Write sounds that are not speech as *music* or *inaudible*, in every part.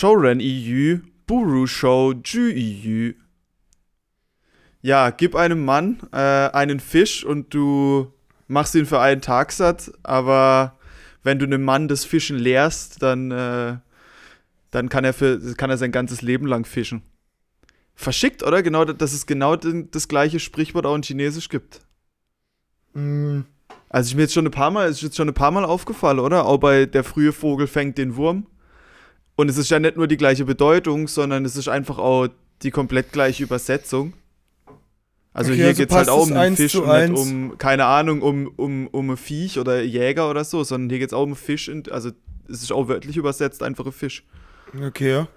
Shouren Yu, Buru Shou Ju Yu. Ja, gib einem Mann äh, einen Fisch und du machst ihn für einen Tag satt, aber wenn du einem Mann das Fischen lehrst, dann, äh, dann kann, er für, kann er sein ganzes Leben lang fischen. Verschickt, oder? Genau, dass es genau das gleiche Sprichwort auch in Chinesisch gibt. Mm, Also ich mir jetzt schon ein paar Mal, ist jetzt schon ein paar Mal aufgefallen, oder? Auch bei der frühe Vogel fängt den Wurm. Und es ist ja nicht nur die gleiche Bedeutung, sondern es ist einfach auch die komplett gleiche Übersetzung. Also Okay, hier also geht es halt auch um einen eins Fisch und nicht um, keine Ahnung, um, um, um ein Viech oder Jäger oder so, sondern hier geht es auch um Fisch. Und, also es ist auch wörtlich übersetzt einfach ein Fisch. okay, ja.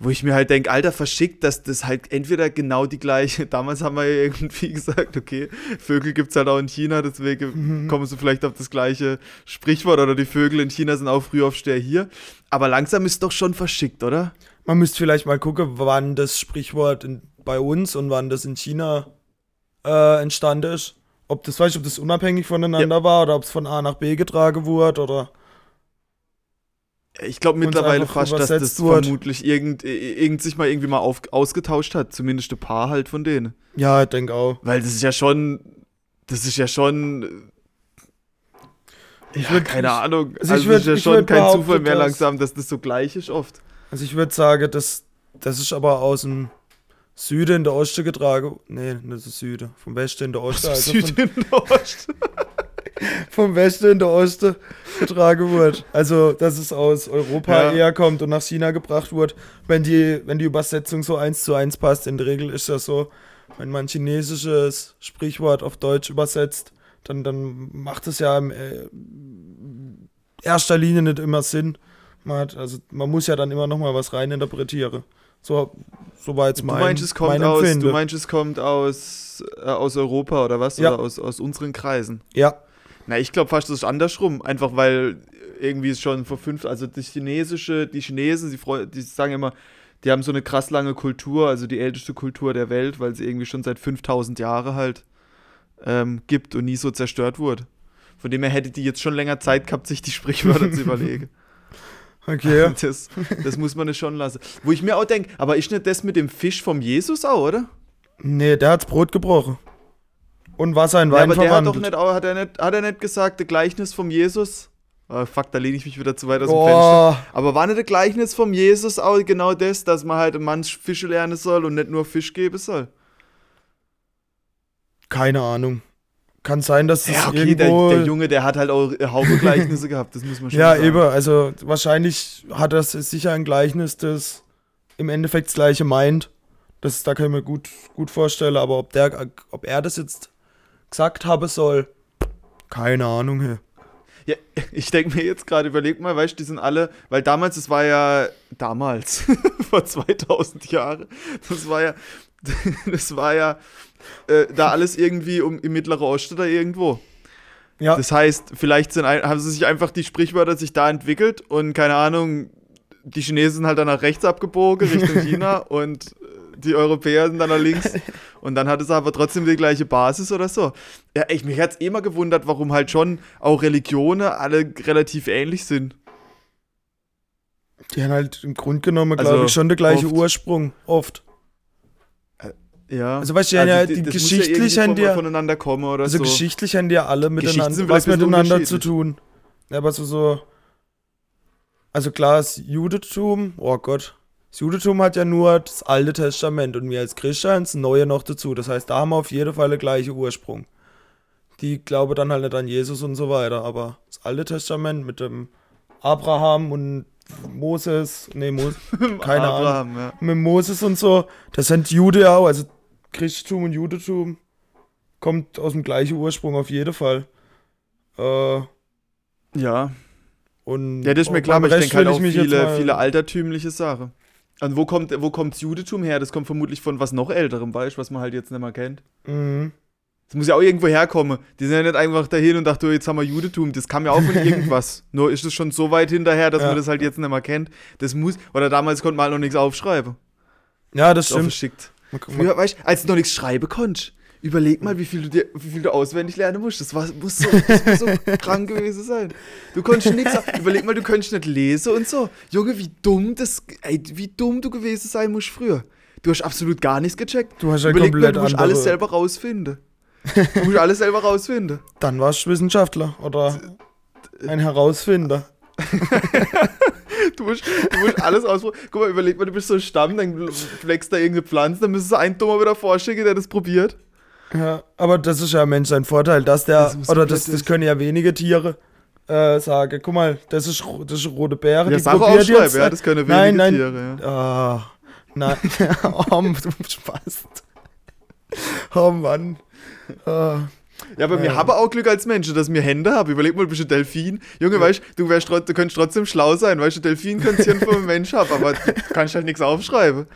Wo ich mir halt denke, Alter, verschickt, dass das halt entweder genau die gleiche. *laughs* Damals haben wir ja irgendwie *laughs* gesagt, okay, Vögel gibt es halt auch in China, deswegen Mhm. kommen sie vielleicht auf das gleiche Sprichwort oder die Vögel in China sind auch Frühaufsteher hier. Aber langsam ist doch schon verschickt, oder? Man müsste vielleicht mal gucken, wann das Sprichwort in, bei uns und wann das in China äh, entstanden ist. Ob das, weiß ich, ob das unabhängig voneinander war oder ob es von A nach B getragen wurde oder. Ich glaube mittlerweile fast, dass das wird. vermutlich irgend, irgend sich mal irgendwie mal auf, ausgetauscht hat. Zumindest ein paar halt von denen. Ja, ich denke auch. Weil das ist ja schon. Das ist ja schon. Ich ja, würd- keine ich- Ahnung. also Also, ich würd- es ist ja ich schon würd kein Zufall mehr langsam, dass das so gleich ist oft. Also ich würde sagen, das, das ist aber aus dem Süden in der Osten getragen. Nee, nicht der Süden. Vom Westen in der Osten. Also Süden Ost. Vom Westen in der Osten getragen wurde. Also, dass es aus Europa Ja. eher kommt und nach China gebracht wurde. Wenn die, wenn die Übersetzung so eins zu eins passt, in der Regel ist das so, wenn man chinesisches Sprichwort auf Deutsch übersetzt, dann, dann macht es ja in äh, erster Linie nicht immer Sinn. Man hat, also man muss ja dann immer noch mal was reininterpretieren. So, so war jetzt Du mein, meinst, es kommt mein aus, du meinst, es kommt aus, äh, aus Europa oder was? Ja. Oder aus, aus unseren Kreisen? ja, Na, ich glaube fast, das ist andersrum. Einfach weil irgendwie es schon vor fünf, also die chinesische, die Chinesen, die, freu- die sagen immer, die haben so eine krass lange Kultur, also die älteste Kultur der Welt, weil sie irgendwie schon seit 5000 Jahren halt ähm, gibt und nie so zerstört wurde. Von dem her hätte die jetzt schon länger Zeit gehabt, sich die Sprichwörter zu *laughs* überlegen. okay. *laughs* Das, das muss man nicht schon lassen. Wo ich mir auch denke, aber ist nicht das mit dem Fisch vom Jesus auch, oder? Nee, der hat's Brot gebrochen. Und Wasser in Ja, Wein aber der hat doch verwandelt. nicht, hat er nicht, hat er nicht gesagt, der Gleichnis vom Jesus? Oh, fuck, da lehne ich mich wieder zu weit aus dem Fenster. Oh, Aber war nicht der Gleichnis vom Jesus auch genau das, dass man halt Mann Fische lernen soll und nicht nur Fisch geben soll? keine Ahnung. Kann sein, dass das Ja, okay, der, irgendwo... der Junge, der hat halt auch *laughs* einen Haufen Gleichnisse gehabt, das muss man schon ja, sagen. eben. Also wahrscheinlich hat das sicher ein Gleichnis, das im Endeffekt das gleiche meint. Das, da kann ich mir gut, gut vorstellen. Aber ob, der, ob er das jetzt gesagt haben soll, keine Ahnung. Hey. Ja, *laughs* ich denke mir jetzt gerade, überleg mal, weißt du, die sind alle, weil damals, das war ja, damals, *laughs* vor 2000 Jahren, das war ja, *laughs* das war ja äh, da alles irgendwie um, im Mittleren Osten oder irgendwo. Ja, Das heißt, vielleicht sind, haben sie sich einfach die Sprichwörter sich da entwickelt und keine Ahnung, die Chinesen sind halt dann nach rechts abgebogen Richtung China und die Europäer sind dann nach links *laughs* und dann hat es aber trotzdem die gleiche Basis oder so. Ja, ich, mich hat es immer gewundert, warum halt schon auch Religionen alle relativ ähnlich sind. die haben halt im Grunde genommen, glaube Also, ich, schon der gleiche oft. Ursprung. Oft. Ja. Also, weißt du, ja, die- das geschichtlich muss ja haben die voneinander kommen oder Also so. geschichtlich haben die ja alle miteinander, sind was vielleicht ein bisschen miteinander zu tun. Ja, aber so, so. Also klar, das Judentum, oh Gott. Das Judentum hat ja nur das Alte Testament und wir als Christen das Neue noch dazu. Das heißt, da haben wir auf jeden Fall den gleichen Ursprung. Die glauben dann halt nicht an Jesus und so weiter. Aber das Alte Testament mit dem Abraham und Moses, nee, Moses, *laughs* keine Ahnung. Abraham, ja. mit Moses und so, das sind Jude auch, also Christentum und Judentum kommt aus dem gleichen Ursprung auf jeden Fall. Äh, Ja, und Ja, das ist mir klar, aber ich denke halt auch viele, viele altertümliche Sachen. Und wo kommt, wo kommt das Judentum her? Das kommt vermutlich von was noch älterem, weißt was man halt jetzt nicht mehr kennt. Mhm. Das muss ja auch irgendwo herkommen. Die sind ja nicht einfach dahin und dachten, oh, jetzt haben wir Judentum. Das kam ja auch von *laughs* irgendwas. Nur ist es schon so weit hinterher, dass Ja. man das halt jetzt nicht mehr kennt. Das muss, oder damals konnte man halt noch nichts aufschreiben. Ja, das auch stimmt. verschickt. Früher, weißt als du noch nichts schreiben konntest. Überleg mal, wie viel du dir, wie viel du auswendig lernen musst. Das, war, muss, so, das muss so *laughs* krank gewesen sein. Du konntest nichts. Überleg mal, du könntest nicht lesen und so. Junge, wie dumm das, ey, wie dumm du gewesen sein musst früher. Du hast absolut gar nichts gecheckt. Du hast ja Überleg mal, komplett du musst andere. alles selber rausfinden. *laughs* Du musst alles selber rausfinden. Dann warst du Wissenschaftler oder ein Herausfinder. *laughs* Du musst, du musst alles ausprobieren. Guck mal, überleg mal, du bist so ein Stamm, dann wächst da irgendeine Pflanze, dann müsstest du einen Dummer wieder vorschicken, der das probiert. Ja, aber das ist ja Mensch sein Vorteil, dass der, Das oder das, das können ja wenige Tiere äh, sagen. Guck mal, das ist, das ist rote Beere, Ja, die Sache probiert aufschreiben, jetzt. ja, das können wenige nein, nein, Tiere, ja. Ah, nein, *laughs* oh, du Spaß. Oh Mann. Ah. Ja, aber wir Ja. haben auch Glück als Menschen, dass wir Hände haben. Überleg mal, du bist ein Delfin. Junge, weißt du, wärst, du könntest trotzdem schlau sein. Weißt du, ein Delfin könnte Hirn von einem Mensch haben, aber du kannst halt nichts aufschreiben.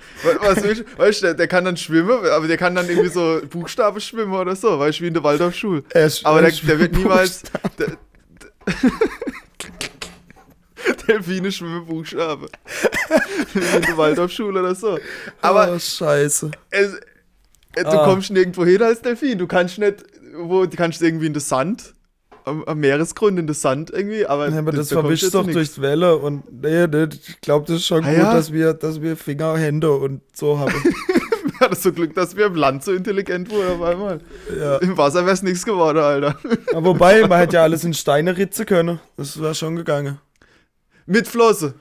Was willst, du? weißt du, der, der kann dann schwimmen, aber der kann dann irgendwie so Buchstaben schwimmen oder so, weißt du, wie in der Waldorfschule. Er Aber er der, der wird niemals. Der, *laughs* Delfine schwimmen Buchstaben. Wie in der Waldorfschule oder so. Aber oh, scheiße. es, du Ah. kommst nirgendwo hin als Delfin. Du kannst nicht, wo, du kannst irgendwie in den Sand, am, am Meeresgrund in den Sand irgendwie, aber, Ja, aber das da kommst verwischt doch durchs Welle und nee, nee, ich glaube, das ist schon Ah, gut, ja? dass wir, dass wir Finger, Hände und so haben. *laughs* Wir hatten so Glück, dass wir im Land so intelligent wurden auf einmal. ja. Im Wasser wäre es nichts geworden, Alter. Aber wobei, man hätte ja alles in Steine ritzen können. Das wäre schon gegangen. Mit Flosse.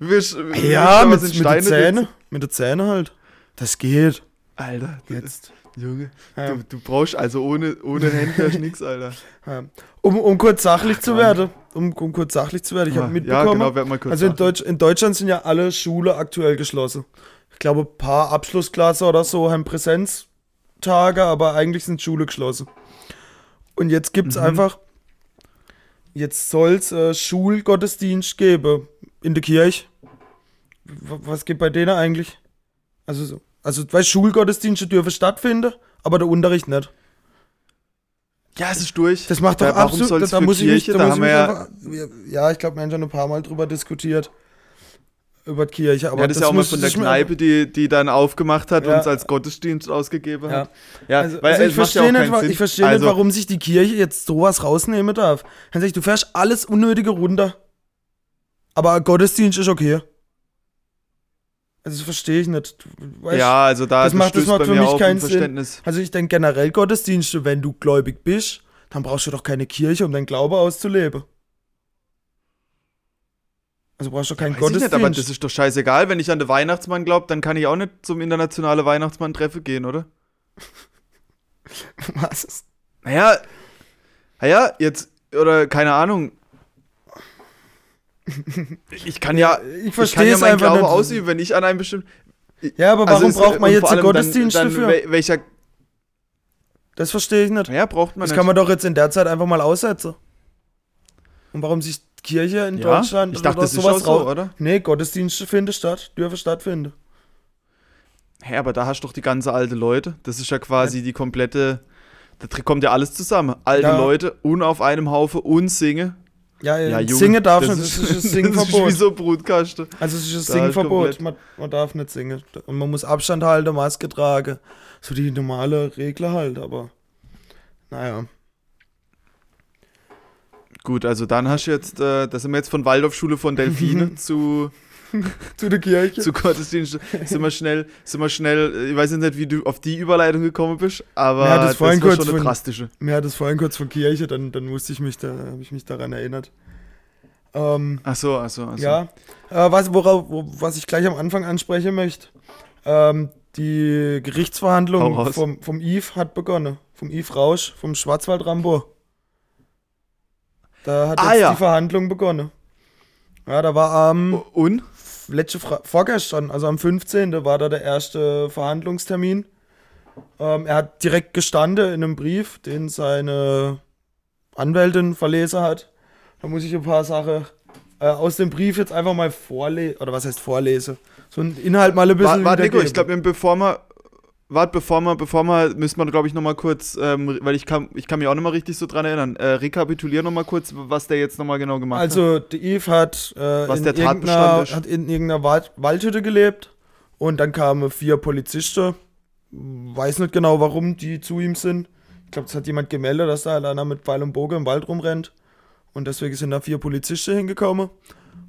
Du Ja, mit, mit den Steine Zähnen. Mit den Zähnen halt. Das geht. Alter, Jetzt. Junge, Ja. du, du brauchst also ohne, ohne Hände nix, Alter. Ja. *laughs* Um, um kurz sachlich zu werden. Um, um kurz sachlich zu werden. Ich habe Ja, mitbekommen. genau, werd mal kurz also in. Deutsch, in Deutschland sind ja alle Schulen aktuell geschlossen. Ich glaube, ein paar Abschlussklasse oder so haben Präsenztage, aber eigentlich sind Schule geschlossen. Und jetzt gibt es Mhm. einfach, jetzt soll es äh, Schulgottesdienst geben in der Kirche. W was geht bei denen eigentlich? Also, so, also weil Schulgottesdienste dürfen stattfinden, aber der Unterricht nicht. Ja, es ist durch. Das macht doch Ja, absolut. Da, muss ich mich, da Da muss ich mich ja- einfach, ja, ich glaube, wir haben schon ein paar Mal drüber diskutiert. Über die Kirche. Aber ja, das, ist ja auch mal von der das Kneipe, die, die dann aufgemacht hat Ja. und es als Gottesdienst ausgegeben hat. Ja, Also, weil also ich verstehe nicht, ich verstehe also, nicht, warum sich die Kirche jetzt sowas rausnehmen darf. Dann sag ich, du fährst alles Unnötige runter. Aber Gottesdienst ist okay. Also das verstehe ich nicht. Weißt- Ja, also da das macht- das macht für mich keinen ein Sinn. Verständnis. Also ich denke generell Gottesdienste, wenn du gläubig bist, dann brauchst du doch keine Kirche, um deinen Glaube auszuleben. Also brauchst du keinen Weiß ich nicht, Gottesdienst. aber das ist doch scheißegal. Wenn ich an den Weihnachtsmann glaube, dann kann ich auch nicht zum internationalen Weihnachtsmann-Treffen gehen, oder? *laughs* Was? Naja, naja, jetzt, oder keine Ahnung. *laughs* Ich kann ja, Ich ich kann verstehe ja es meinen einfach Glaube nicht. ausüben, wenn ich an einem bestimmten. Ja, aber Also warum es- braucht man jetzt einen allem dann- Gottesdienst dann, dafür? wel- Welcher, Das verstehe ich nicht. naja, braucht man Das nicht. kann man doch jetzt in der Zeit einfach mal aussetzen. Und warum sich Kirche in ja, Deutschland ich dachte, oder das ist auch sowas so, rau- oder? Nee, Gottesdienste finden statt, dürfen stattfinden. Hä, aber da hast du doch die ganze alte Leute. Das ist ja quasi die komplette. Da kommt ja alles zusammen. Alte Ja. Leute und auf einem Haufen und singen. Ja, Ja, ja Junge, singen darf das nicht, das ist, ein *laughs* Das ist Singverbot. wie so Brutkasten. also es ist ein Da Singverbot, man, man darf nicht singen. Und man muss Abstand halten, Maske tragen. So die normale Regel halt, aber naja. Gut, also dann hast du jetzt, äh, da sind wir jetzt von Waldorfschule von Delfine *laughs* zu, *laughs* Zu der Kirche. zu Gottesdienst. sind wir schnell, sind wir schnell, ich weiß nicht, wie du auf die Überleitung gekommen bist, aber Ja, das das, vorhin war kurz schon eine von- drastische. Mir hat es vorhin kurz von Kirche, dann, dann musste ich mich da, habe ich mich daran erinnert. Ähm, Ach so, ach so, ach so. Ja, äh, was, worauf, wo, was ich gleich am Anfang ansprechen möchte. Ähm, die Gerichtsverhandlung vom, vom Yves hat begonnen. Vom Yves Rausch, vom Schwarzwald Rambo. Da hat Ah, jetzt ja. die Verhandlung begonnen. Ja, da war am Und? Letzte Fra vorgestern, also am 15. war da der erste Verhandlungstermin. Ähm, er hat direkt gestanden in einem Brief, den seine Anwältin verlesen hat. Da muss ich ein paar Sachen äh, aus dem Brief jetzt einfach mal vorlesen. Oder was heißt vorlesen? So einen Inhalt mal ein bisschen Warte, Nico, ich glaube, bevor wir, warte, bevor wir, bevor wir, müssen wir, glaube ich, nochmal kurz, ähm, weil ich kann, ich kann mich auch nicht mal richtig so dran erinnern, äh, rekapitulieren nochmal kurz, was der jetzt nochmal genau gemacht hat. Also, der Yves hat, äh, Was in der irgendeiner, ist. hat in irgendeiner Wald Waldhütte gelebt und dann kamen vier Polizisten weiß nicht genau, warum die zu ihm sind. Ich glaube, es hat jemand gemeldet, dass da halt einer mit Pfeil und Bogen im Wald rumrennt. Und deswegen sind da vier Polizisten hingekommen.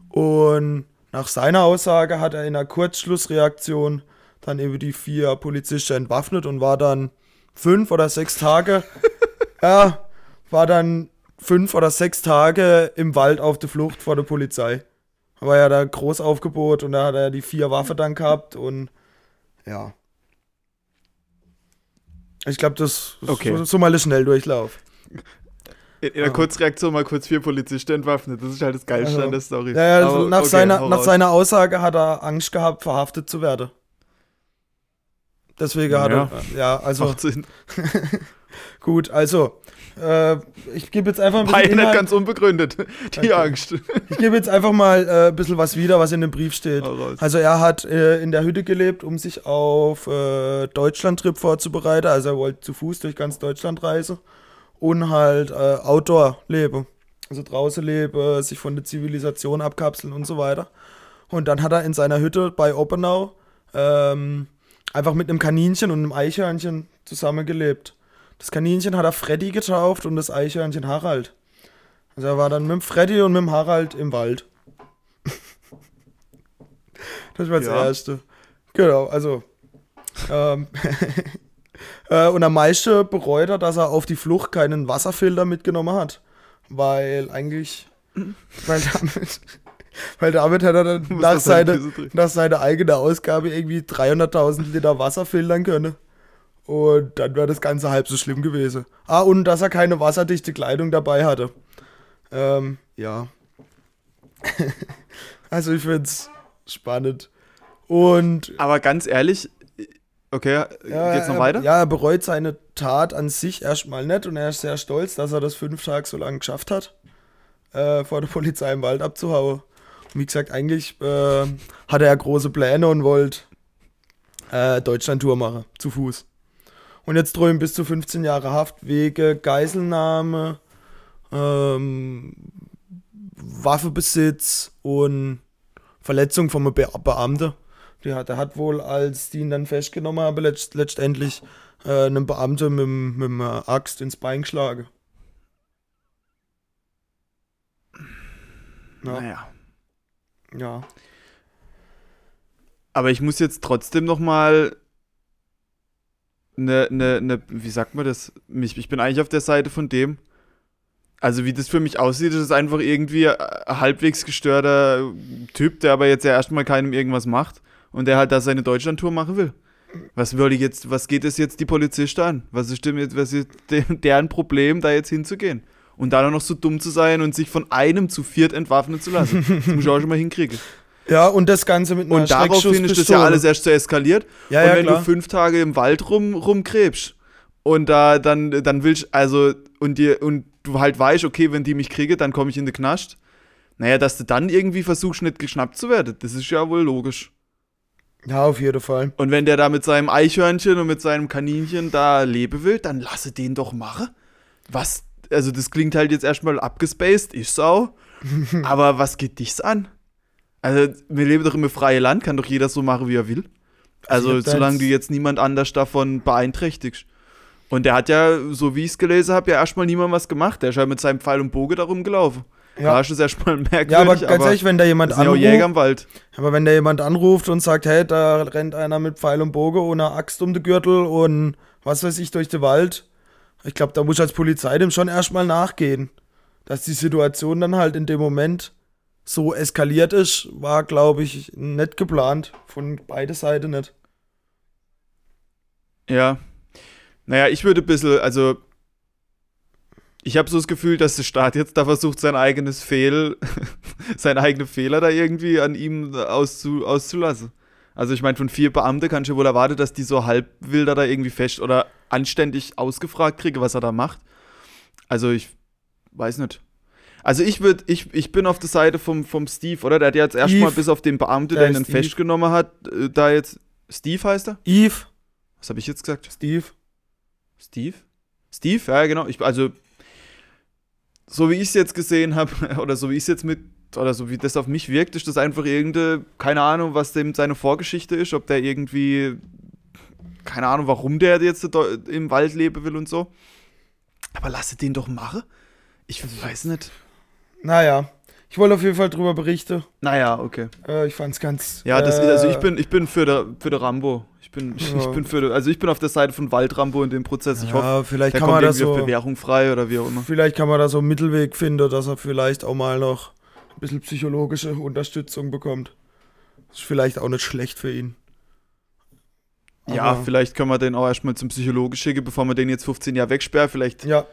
Und nach seiner Aussage hat er in einer Kurzschlussreaktion dann eben die vier Polizisten entwaffnet und war dann fünf oder sechs Tage, *laughs* ja, war dann fünf oder sechs Tage im Wald auf der Flucht vor der Polizei. War ja da Großaufgebot und da hat er die vier Waffen dann gehabt und ja. Ich glaube, das ist Okay. so, so mal ein Schnelldurchlauf. In, in der Ah. Kurzreaktion mal kurz vier Polizisten entwaffnet. Das ist halt das Geilste Also, an der Story. Ja, ja, also nach, okay, seiner, nach seiner Aussage hat er Angst gehabt, verhaftet zu werden. Deswegen hat Ja. er, ja, also Macht Sinn. *laughs* gut, also äh, ich gebe jetzt einfach ein bisschen nicht Inhalt, ganz unbegründet, die Okay. Angst. ich gebe jetzt einfach mal äh, ein bisschen was wieder, was in dem Brief steht. Also er hat äh, in der Hütte gelebt, um sich auf äh, Deutschland-Trip vorzubereiten. Also er wollte zu Fuß durch ganz Deutschland reisen und halt äh, Outdoor leben. Also draußen leben, sich von der Zivilisation abkapseln und so weiter. Und dann hat er in seiner Hütte bei Oppenau ähm, einfach mit einem Kaninchen und einem Eichhörnchen zusammengelebt. Das Kaninchen hat er Freddy getauft und das Eichhörnchen Harald. Also er war dann mit dem Freddy und mit dem Harald im Wald. *laughs* Das war das Ja. Erste. Genau, also. Ähm, *laughs* äh, und am meisten bereut er, dass er auf die Flucht keinen Wasserfilter mitgenommen hat. Weil eigentlich. Weil damit. Weil damit hat er dann *laughs* nach, das seine nach seiner eigenen Ausgabe irgendwie 300.000 Liter Wasser filtern können. Und dann wäre das Ganze halb so schlimm gewesen. Ah, und dass er keine wasserdichte Kleidung dabei hatte. Ähm, ja. *laughs* also ich finde es spannend. Und Aber ganz ehrlich, okay, ja, geht's noch er, weiter? Ja, er bereut seine Tat an sich erstmal nicht und er ist sehr stolz, dass er das fünf Tage so lange geschafft hat, äh, vor der Polizei im Wald abzuhauen. Wie gesagt, eigentlich äh, hatte er große Pläne und wollte äh, Deutschland-Tour machen, zu Fuß. Und jetzt drohen bis zu 15 Jahre Haft wegen Geiselnahme, ähm, Waffenbesitz und Verletzung vom Be Beamten. Der hat, der hat wohl, als die ihn dann festgenommen haben, letzt, letztendlich äh, einem Beamten mit, mit einer Axt ins Bein geschlagen. Ja, Naja. Ja. Aber ich muss jetzt trotzdem noch mal ne, ne, ne, wie sagt man das? Mich, ich bin eigentlich auf der Seite von dem. Also wie das für mich aussieht, ist es einfach irgendwie ein halbwegs gestörter Typ, der aber jetzt ja erstmal keinem irgendwas macht und der halt da seine Deutschlandtour machen will. Was ich jetzt, was geht es jetzt die Polizisten an? Was ist denn was ist *laughs* deren Problem, da jetzt hinzugehen? Und dann auch noch so dumm zu sein und sich von einem zu viert entwaffnen zu lassen. *laughs* Das muss ich auch schon mal hinkriegen. Ja, und das Ganze mit einer Und daraufhin ist das ja alles erst so eskaliert. Ja, und ja, wenn klar. du fünf Tage im Wald rum, rumkrebst und da dann, dann willst also und dir und du halt weißt, okay, wenn die mich kriege, dann komme ich in den Knast. Naja, dass du dann irgendwie versuchst, nicht geschnappt zu werden, das ist ja wohl logisch. Ja, auf jeden Fall. Und wenn der da mit seinem Eichhörnchen und mit seinem Kaninchen da leben will, dann lasse den doch machen. Was, also das klingt halt jetzt erstmal abgespaced, ist auch. *laughs* aber was geht dich's an? Also, wir leben doch im freien Land, kann doch jeder so machen, wie er will. Also ich solange du jetzt niemand anders davon beeinträchtigst. Und der hat ja, so wie ich es gelesen habe, ja erstmal niemand was gemacht. Der ist ja mit seinem Pfeil und Bogen darum gelaufen. Ja. Da ist es erstmal *laughs* merkwürdig. Ja, aber ganz ehrlich, wenn da jemand ja auch Jäger anruft, im Wald. aber wenn da jemand anruft und sagt, hey, da rennt einer mit Pfeil und Bogen einer Axt um den Gürtel und was weiß ich durch den Wald, ich glaube, da muss als Polizei dem schon erstmal nachgehen. Dass die Situation dann halt in dem Moment so eskaliert ist, war, glaube ich, nicht geplant. Von beide Seiten nicht. Ja. Naja, ich würde ein bisschen, also. Ich habe so das Gefühl, dass der Staat jetzt da versucht, sein eigenes Fehl, *laughs* seine eigene Fehler da irgendwie an ihm auszu, auszulassen. Also ich meine, von vier Beamten kann ich ja wohl erwarten, dass die so halbwilder da irgendwie fest oder anständig ausgefragt kriege, was er da macht. Also ich weiß nicht. Also ich würde, ich, ich bin auf der Seite vom, vom Steve, oder? Der hat ja jetzt erstmal bis auf den Beamten, Ja, der ihn festgenommen hat, äh, da jetzt. Steve heißt er? Eve, Was habe ich jetzt gesagt? Steve. Steve? Steve, ja, genau. Ich, also, so wie ich es jetzt gesehen habe, *laughs* oder so wie ich es jetzt mit, oder so wie das auf mich wirkt, ist das einfach irgendeine, keine Ahnung, was dem seine Vorgeschichte ist, ob der irgendwie keine Ahnung, warum der jetzt im Wald leben will und so. Aber lasse den doch machen. Ich weiß nicht. Naja, ich wollte auf jeden Fall drüber berichten. Naja, okay. Äh, ich fand's ganz. Ja, das, äh, also ich bin, ich bin für der, für der Rambo. Ich bin, *laughs* ich Ja. bin für der, also ich bin auf der Seite von Waldrambo in dem Prozess. Ich ja, hoffe, vielleicht der kann kommt man da irgendwie auf so. Bewährung frei oder wie auch immer. Vielleicht kann man da so einen Mittelweg finden, dass er vielleicht auch mal noch ein bisschen psychologische Unterstützung bekommt. Ist vielleicht auch nicht schlecht für ihn. Ja, Aber- vielleicht können wir den auch erstmal zum Psychologen schicken, bevor wir den jetzt 15 Jahre wegsperren. Vielleicht. Ja.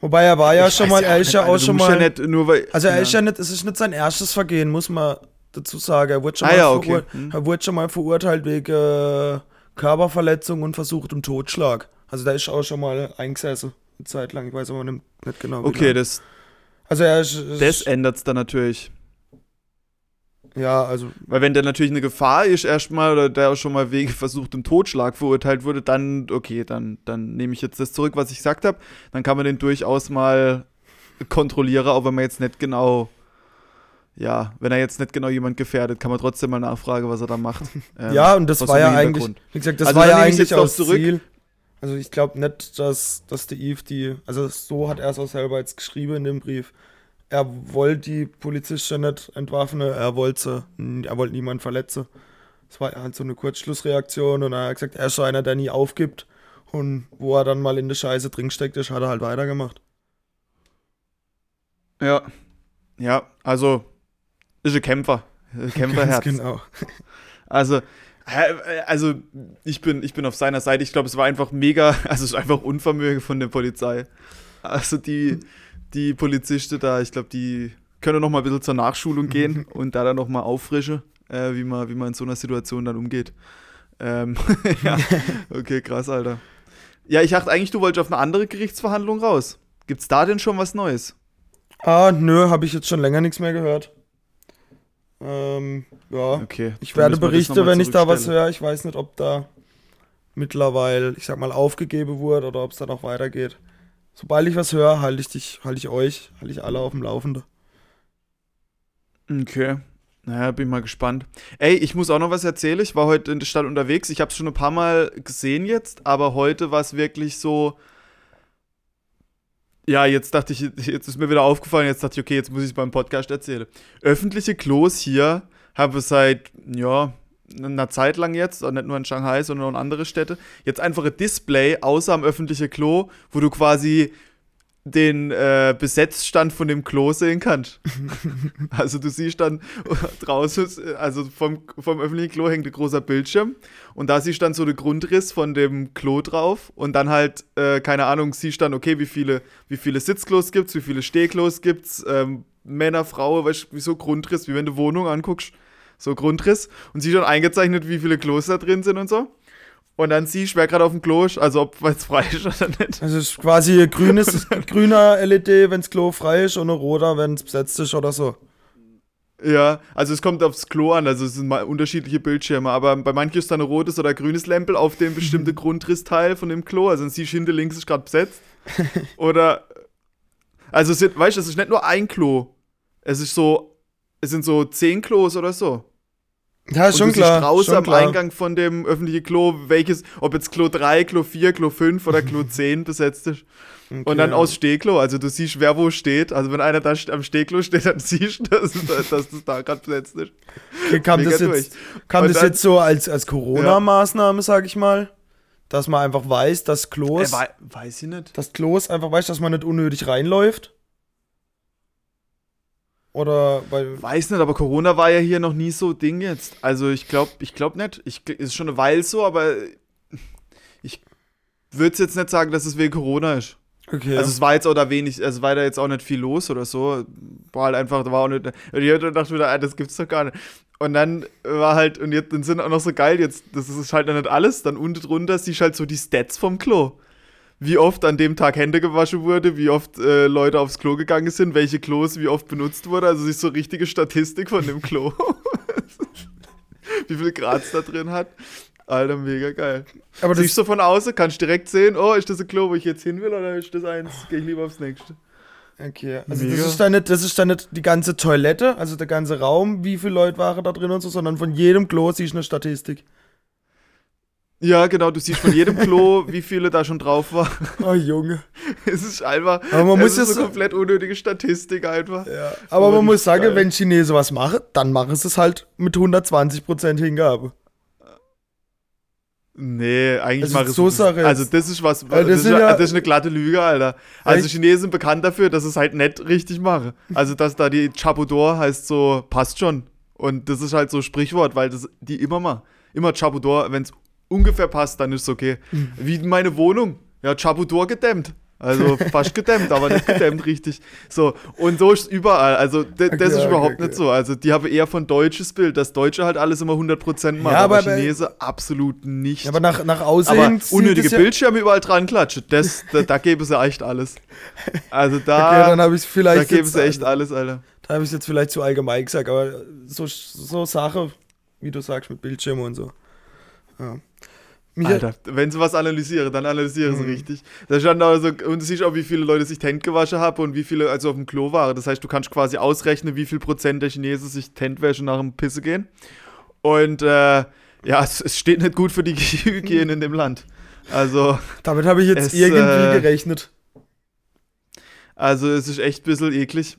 Wobei er war ja Ich schon mal, er ist ja auch schon mal. Ja nicht nur weil, also er ja. ist ja nicht, es ist nicht sein erstes Vergehen, muss man dazu sagen. Er wurde schon, Ah mal, ja, okay. Hm. er wurde schon mal verurteilt wegen äh, Körperverletzung und versuchtem Totschlag. Also da ist auch schon mal eingesessen, eine Zeit lang. Ich weiß aber nicht, nicht genau. wie Okay, das, Also er ist, das ändert es dann natürlich. ja, also Weil wenn der natürlich eine Gefahr ist erstmal oder der auch schon mal wegen versuchtem Totschlag verurteilt wurde, dann, okay, dann, dann nehme ich jetzt das zurück, was ich gesagt habe. Dann kann man den durchaus mal kontrollieren, auch wenn man jetzt nicht genau, ja, wenn er jetzt nicht genau jemand gefährdet, kann man trotzdem mal nachfragen, was er da macht. *laughs* Ähm, ja, und das war ja eigentlich, wie gesagt, das Also war ja eigentlich aus zurück. Ziel. Also ich glaube nicht, dass, dass der Eve die, also so hat er es auch selber jetzt geschrieben in dem Brief. Er wollte die Polizistin nicht entwaffnen, er wollte, er wollte niemanden verletzen. Das war halt so eine Kurzschlussreaktion und er hat gesagt, er ist so einer, der nie aufgibt. Und wo er dann mal in der Scheiße drin steckt, ist, hat er halt weitergemacht. Ja. Ja, also, ist ein Kämpfer. Ein *laughs* Kämpferherz. Ganz genau. Also, also ich bin, ich bin auf seiner Seite. Ich glaube, es war einfach mega, *laughs* also es ist einfach Unvermögen von der Polizei. Also die, die Polizisten da, ich glaube, die können noch mal ein bisschen zur Nachschulung gehen und da dann noch mal auffrischen, äh, wie, man, wie man in so einer Situation dann umgeht. Ähm, *laughs* ja, *laughs* okay, krass, Alter. Ja, ich dachte eigentlich, du wolltest auf eine andere Gerichtsverhandlung raus. Gibt's da denn schon was Neues? Ah, nö, habe ich jetzt schon länger nichts mehr gehört. Ähm, ja. Okay. Ich werde berichten, wenn ich da was höre. Ich weiß nicht, ob da mittlerweile, ich sag mal, aufgegeben wurde oder ob es da noch weitergeht. Sobald ich was höre, halte ich dich, halte ich euch, halte ich alle auf dem Laufenden. Okay. Naja, bin mal gespannt. Ey, ich muss auch noch was erzählen. Ich war heute in der Stadt unterwegs. Ich habe es schon ein paar Mal gesehen jetzt, aber heute war es wirklich so. Ja, jetzt dachte ich, jetzt ist mir wieder aufgefallen, jetzt dachte ich, okay, jetzt muss ich es beim Podcast erzählen. Öffentliche Klos hier habe seit, ja, einer Zeit lang jetzt, nicht nur in Shanghai, sondern auch in andere Städte, jetzt einfach ein Display außer am öffentlichen Klo, wo du quasi den äh, Besetzstand von dem Klo sehen kannst. *laughs* also du siehst dann draußen, also vom, vom öffentlichen Klo hängt ein großer Bildschirm und da siehst dann so den Grundriss von dem Klo drauf und dann halt, äh, keine Ahnung, siehst dann, okay, wie viele, wie viele Sitzklos gibt's, wie viele Stehklos gibt's, ähm, Männer, Frauen, weißt du, wie so Grundriss, wie wenn du Wohnung anguckst, so Grundriss und siehst dann eingezeichnet, wie viele Klos da drin sind und so. Und dann siehst du, wer gerade auf dem Klo ist, also ob es frei ist oder nicht. Also es ist quasi grünes, *laughs* grüner LED, wenn's Klo frei ist und ein roter, wenn's besetzt ist oder so. Ja, also es kommt aufs Klo an, also es sind mal unterschiedliche Bildschirme, aber bei manchen ist dann ein rotes oder grünes Lämpel auf dem bestimmten *laughs* Grundrissteil von dem Klo, also dann siehst du hinter links ist gerade besetzt. oder, also es sind, weißt du, es ist nicht nur ein Klo, es ist so, es sind so zehn Klos oder so. Ja, ist schon klar. schon am klar. Eingang von dem öffentlichen Klo, welches, ob jetzt Klo 3, Klo 4, Klo 5 oder Klo *laughs* 10 besetzt ist. Okay. Und dann aus Stehklo, also du siehst, wer wo steht. Also wenn einer da am Stehklo steht, dann *laughs* siehst du, dass, dass das da gerade besetzt ist. Okay, kam Mega das durch. jetzt, kam Und das dann- jetzt so als, als Corona-Maßnahme, sag ich mal? Dass man einfach weiß, dass Klos, Äh, wei weiß ich nicht. dass Klos einfach weiß, dass man nicht unnötig reinläuft? Oder. Weiß nicht, aber Corona war ja hier noch nie so Ding jetzt. Also ich glaube ich glaub nicht. Ich, ist schon eine Weile so, aber ich würde jetzt nicht sagen, dass es wegen Corona ist. Okay. Also es war jetzt auch da wenig, also war da jetzt auch nicht viel los oder so. War halt einfach, da war auch nicht. Und ich dachte wieder, ah, das gibt's doch gar nicht. Und dann war halt, und jetzt dann sind auch noch so geil, jetzt, das ist halt dann nicht alles, dann unten drunter siehst halt so die Stats vom Klo. Wie oft an dem Tag Hände gewaschen wurde, wie oft äh, Leute aufs Klo gegangen sind, welche Klos wie oft benutzt wurde. Also siehst so richtige Statistik von dem Klo. *laughs* wie viel Graz da drin hat. Alter, mega geil. aber das, Siehst du von außen, kannst direkt sehen, oh, ist das ein Klo, wo ich jetzt hin will, oder ist das eins, gehe ich lieber aufs nächste. okay. Also Mega. das ist, dann nicht, das ist dann nicht die ganze Toilette, also der ganze Raum, wie viele Leute waren da drin und so, sondern von jedem Klo siehst du eine Statistik. Ja, genau, du siehst von jedem *laughs* Klo, wie viele da schon drauf waren. Oh, Junge. *laughs* es ist einfach. Aber man muss es ist so komplett unnötige Statistik einfach. Ja, aber Aber man muss sagen, geil. wenn Chinesen was machen, dann machen sie es halt mit 120% Hingabe. Nee, eigentlich Also mache ich so Sache Also das ist was, Weil das das, ist, ja, das ist eine glatte Lüge, Alter. Also Echt? Chinesen sind bekannt dafür, dass es halt nicht richtig machen. Also dass da die Chapudor heißt so, passt schon. Und das ist halt so Sprichwort, weil das die immer mal, immer Chapudor, wenn es ungefähr passt, dann ist es okay. Hm. Wie meine Wohnung. Ja, Chapudor gedämmt. Also *laughs* fast gedämmt, aber nicht gedämmt richtig. So, und so ist es überall. Also d- das Okay, ist okay, überhaupt okay. nicht so. Also die haben eher von deutsches Bild, dass Deutsche halt alles immer 100% machen, Ja, aber, aber- Chinese absolut nicht. Aber nach, nach außen Aber unnötige es ja, Bildschirme überall dran klatschen, das, da, da gäbe es ja echt alles. Also *laughs* da, Okay, dann habe ich es da vielleicht gäbe jetzt, es ja echt alles, Alter. da habe ich jetzt vielleicht zu allgemein gesagt, aber so, so Sache, wie du sagst, mit Bildschirmen und so. Ja. Micha- Alter, wenn sie was analysieren, dann analysieren sie Mhm. richtig. Da stand auch so, und du siehst auch, wie viele Leute sich Hände gewaschen haben und wie viele also auf dem Klo waren. Das heißt, du kannst quasi ausrechnen, wie viel Prozent der Chinesen sich die Hände waschen nach dem Pisse gehen. Und äh, ja, es, es steht nicht gut für die *laughs* Hygiene in dem Land. Also, Damit habe ich jetzt Es, irgendwie äh, gerechnet. Also es ist echt ein bisschen eklig.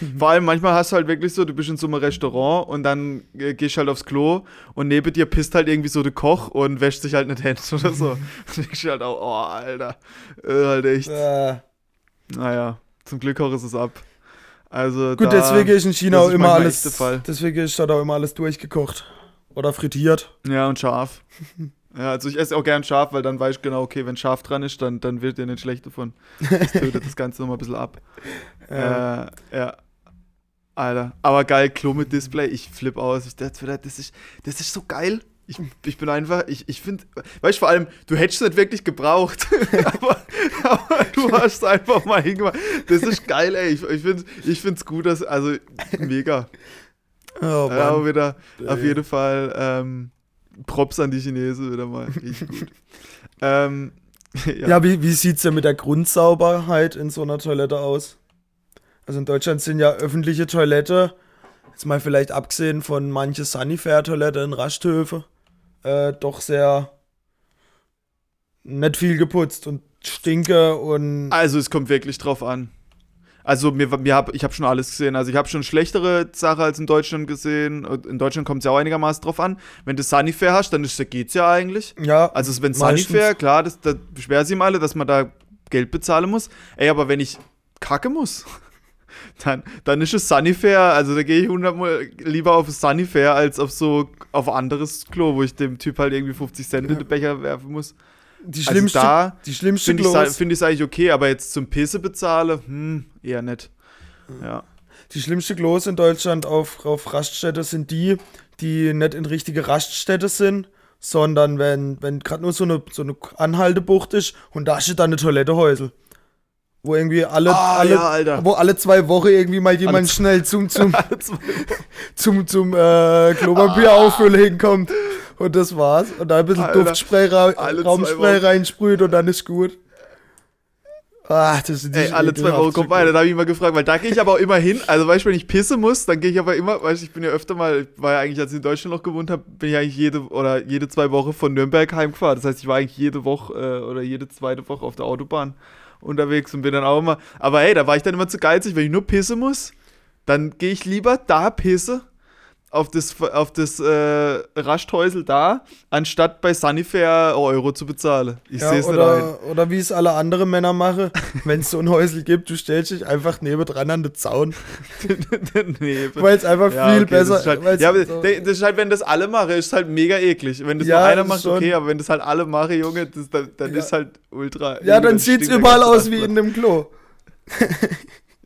Mhm. Vor allem manchmal hast du halt wirklich so, du bist in so einem Restaurant und dann äh, gehst halt aufs Klo und neben dir pisst halt irgendwie so der Koch und wäscht sich halt nicht Hände oder so. *laughs* *laughs* Und denkst du halt auch, oh, Alter. Äh, halt echt. Äh, Naja, zum Glück hoch ist es ab. Also gut, da, deswegen ist in China auch immer alles. Deswegen ist dort auch immer alles durchgekocht. Oder frittiert. Ja, und scharf. *laughs* Ja, also ich esse auch gern scharf, weil dann weiß ich genau, okay, wenn scharf dran ist, dann, dann wird dir nicht schlecht davon. Das tötet das Ganze nochmal ein bisschen ab. Äh, ja. Alter. Aber geil, Klo mit Display. Ich flipp aus. Ich dachte das ist, das ist so geil. Ich, ich bin einfach, ich, ich finde, weißt du, vor allem, du hättest es nicht wirklich gebraucht, *laughs* aber, aber du hast es einfach mal hingemacht. Das ist geil, ey. Ich, ich finde es ich find's gut, dass, also mega. Oh, Ja, aber Mann. wieder, auf jeden Fall, ähm, Props an die Chinesen wieder mal. Richtig gut. ähm, *laughs* ja. Ja, wie, wie sieht es denn mit der Grundsauberheit in so einer Toilette aus? Also in Deutschland sind ja öffentliche Toilette, jetzt mal vielleicht abgesehen von manche Sanifair-Toilette in Rasthöfe, äh, doch sehr nicht viel geputzt und stinke und Also es kommt wirklich drauf an. Also mir, mir hab, ich habe schon alles gesehen. Also ich habe schon schlechtere Sachen als in Deutschland gesehen. In Deutschland kommt es ja auch einigermaßen drauf an. Wenn du Sanifair hast, dann ist, geht's ja eigentlich. ja, Also wenn. Sanifair, klar, das, da beschweren sie mal alle, dass man da Geld bezahlen muss. Ey, aber wenn ich kacke muss, dann, dann ist es Sanifair. Also da gehe ich hundertmal lieber auf Sanifair als auf so auf anderes Klo, wo ich dem Typ halt irgendwie 50 Cent in den Becher werfen muss. die Also schlimmste, da die schlimmste Finde ich find ich's eigentlich okay, aber jetzt zum Pisse bezahle, hm, eher nicht. Ja. die schlimmste Klos in Deutschland auf, auf Raststätte sind die, die nicht in richtige Raststätte sind, sondern wenn, wenn gerade nur so eine, so eine Anhaltebucht ist und da steht dann eine Toilettehäusel. Wo irgendwie alle, Ah, alle ja, wo alle zwei Wochen irgendwie mal jemand z- schnell zum, *laughs* zum, zum, zum äh, Klopapier auffüllen hinkommt. Und das war's. Und da ein bisschen Alter, Duftspray, ra alle Raumspray reinsprüht und dann ist gut. Ah, das sind die Ey, alle zwei Wochen kommt einer, da habe ich mal gefragt, weil da gehe ich aber auch immer hin. Also, weißt du, wenn ich pisse muss, dann gehe ich aber immer, weißt du, ich bin ja öfter mal, war ja eigentlich, als ich in Deutschland noch gewohnt habe, bin ich eigentlich jede oder jede zwei Wochen von Nürnberg heimgefahren. Das heißt, ich war eigentlich jede Woche äh, oder jede zweite Woche auf der Autobahn unterwegs und bin dann auch immer. Aber hey, da war ich dann immer zu geizig, wenn ich nur pisse muss, dann gehe ich lieber da pisse auf das, auf das äh, Raschthäusel da, anstatt bei Sunnyfair Euro zu bezahlen. Ich Ja, sehe es nicht ein. oder, wie es alle anderen Männer machen, *laughs* wenn es so ein Häusel gibt, du stellst dich einfach nebendran an den Zaun, *laughs* weil es einfach Ja, viel okay, besser Das ist halt, ja, so- das ist halt, wenn das alle machen, ist halt mega eklig. Wenn das Ja, nur einer macht, schon. okay, aber wenn das halt alle machen, Junge, das, dann, dann Ja. ist halt ultra. Ja, dann stinkt der überall aus wie in einem Klo. *laughs*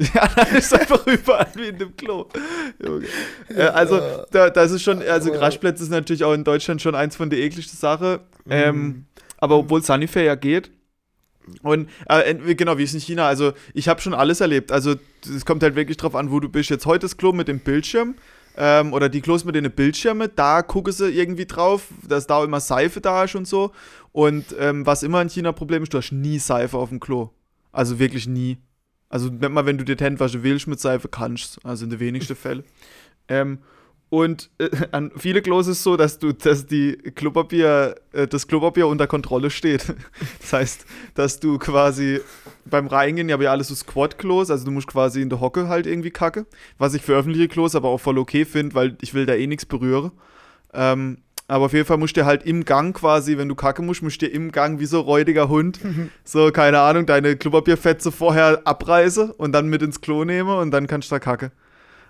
*laughs* Ja, dann ist einfach überall wie in dem Klo. Äh, also, da, das ist schon, also Raschplätze ist natürlich auch in Deutschland schon eins von der ekligsten Sachen. Mhm. Ähm, aber obwohl Sunnyfair ja geht. Und äh, genau, wie ist in China? Also, ich habe schon alles erlebt. Also, es kommt halt wirklich drauf an, wo du bist. Jetzt heute das Klo mit dem Bildschirm. Ähm, oder die Klos mit den Bildschirmen, da gucken sie irgendwie drauf, dass da auch immer Seife da ist und so. Und ähm, was immer in China Problem ist, du hast nie Seife auf dem Klo. Also wirklich nie. Also nicht mal, wenn du dir die Hände waschen willst mit Seife, kannst Also in den wenigsten Fällen. Ähm, Und äh, an viele Klos ist es so, dass du, dass die Klopapier, äh, das Klopapier unter Kontrolle steht. *laughs* Das heißt, dass du quasi beim Reingehen, ja, wir alles so Squat-Klos, also du musst quasi in der Hocke halt irgendwie kacke. Was ich für öffentliche Klos aber auch voll okay finde, weil ich will da eh nichts berühren. Ähm, aber auf jeden Fall musst du halt im Gang quasi, wenn du kacke musst, musst du im Gang wie so räudiger Hund, *laughs* so, keine Ahnung, deine Klopapierfetze vorher abreiße und dann mit ins Klo nehme und dann kannst du da kacke.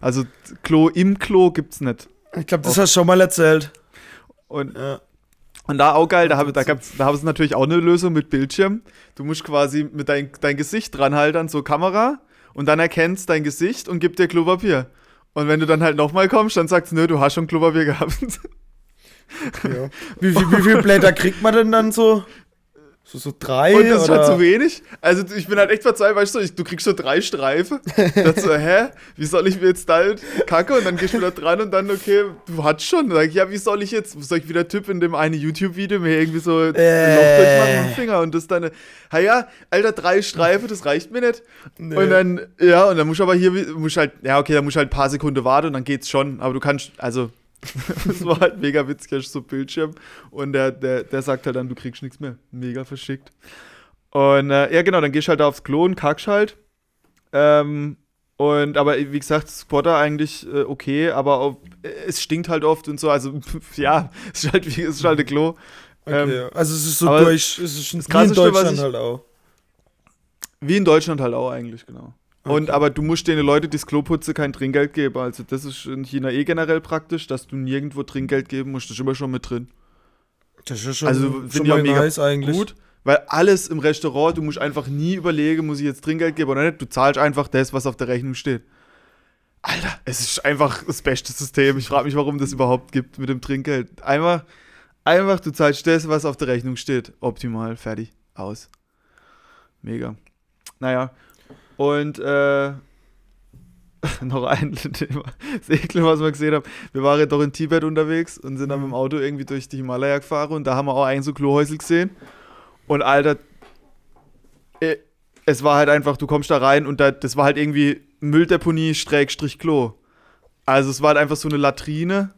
Also Klo im Klo gibt's nicht. Ich glaube, das hast du schon mal erzählt. Und, Ja. und da auch geil, da habe da gab's, da haben sie natürlich auch eine Lösung mit Bildschirm. Du musst quasi mit dein, dein Gesicht dran halten, so Kamera, und dann erkennst dein Gesicht und gibt dir Klopapier. Und wenn du dann halt nochmal kommst, dann sagst du, nö, du hast schon Klopapier gehabt. *laughs* Ja. *laughs* Wie, viel, wie viele Blätter kriegt man denn dann so? So, so drei? Und das ist oder? halt zu wenig. Also ich bin halt echt verzweifelt, weißt du, ich, du kriegst so drei Streifen. *laughs* Dann so, hä? Wie soll ich mir jetzt da halt kacke? Und dann gehst du wieder dran und dann, okay, du hast schon. Dann sag ich, ja, wie soll ich jetzt, soll ich wieder Typ in dem einen YouTube-Video mir irgendwie so ein Äh. Loch durchmachen mit dem Finger und das dann, ha ja, Alter, drei Streifen, das reicht mir nicht. Nee. Und dann, ja, und dann musst du aber hier, musst halt, ja, okay, dann musst du halt ein paar Sekunden warten und dann geht's schon. Aber du kannst, also, *laughs* das war halt mega witzig, hast so Bildschirm und der, der, der sagt halt dann, du kriegst nichts mehr. Mega verschickt. Und äh, ja, genau, dann gehst du halt da aufs Klo und kackst halt. Ähm, und aber wie gesagt, Squatter eigentlich äh, okay, aber auch, äh, es stinkt halt oft und so. Also, *laughs* ja, es ist halt wie es ist halt ein Klo. Okay, Ähm, also es ist so durch, es ist das wie in Deutschland ich- halt auch. Wie in Deutschland halt auch eigentlich, genau. Und Okay. aber du musst den Leuten, die das Klo putzen, kein Trinkgeld geben. Also das ist in China eh generell praktisch, dass du nirgendwo Trinkgeld geben musst. Das ist immer schon mit drin. Das ist schon, Also, schon mal mega nice eigentlich. Gut, weil alles im Restaurant, du musst einfach nie überlegen, muss ich jetzt Trinkgeld geben oder nicht. Du zahlst einfach das, was auf der Rechnung steht. Alter, es ist einfach das beste System. Ich frage mich, warum das überhaupt gibt mit dem Trinkgeld. Einfach, einfach, du zahlst das, was auf der Rechnung steht. Optimal, fertig, aus. Mega. Naja, und äh, *laughs* noch ein *laughs* Thema. Das Ekle, was wir gesehen haben. Wir waren doch in Tibet unterwegs und sind dann mit dem Auto irgendwie durch die Himalaya gefahren und da haben wir auch ein so Klohäusel gesehen. Und Alter, äh, es war halt einfach, du kommst da rein und da, das war halt irgendwie Mülldeponie Schrägstrich Klo. Also es war halt einfach so eine Latrine,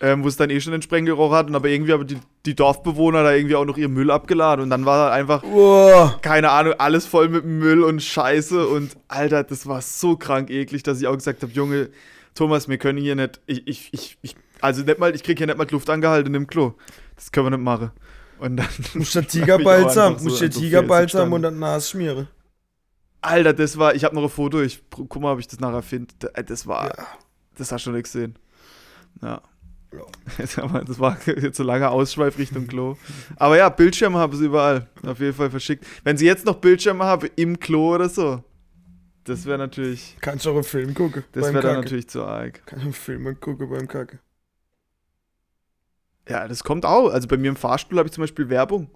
ähm, wo es dann eh schon den Sprenggeruch hat und aber irgendwie aber die, die Dorfbewohner da irgendwie auch noch ihr Müll abgeladen und dann war halt einfach Uah. keine Ahnung, alles voll mit Müll und Scheiße und Alter, das war so krank eklig, dass ich auch gesagt habe, Junge, Thomas, wir können hier nicht, ich, ich, ich, ich also nicht mal, ich krieg hier nicht mal Luft angehalten im Klo. Das können wir nicht machen. Und dann Musst du *laughs* hab ich auch Tigerbalsam, an so Tigerbalsam und dann Nas schmieren. Alter, das war, ich habe noch ein Foto, ich guck mal, ob ich das nachher finde. Das war, Ja. das hast du nicht gesehen. Ja. *laughs* Das war jetzt so lange Ausschweif Richtung Klo. Aber ja, Bildschirme haben sie überall. Auf jeden Fall verschickt. Wenn sie jetzt noch Bildschirme haben im Klo oder so, das wäre natürlich, Kannst du auch einen Film gucken. das wäre dann natürlich zu arg. Kannst du einen Film gucken beim Kacke. Ja, das kommt auch. Also bei mir im Fahrstuhl habe ich zum Beispiel Werbung.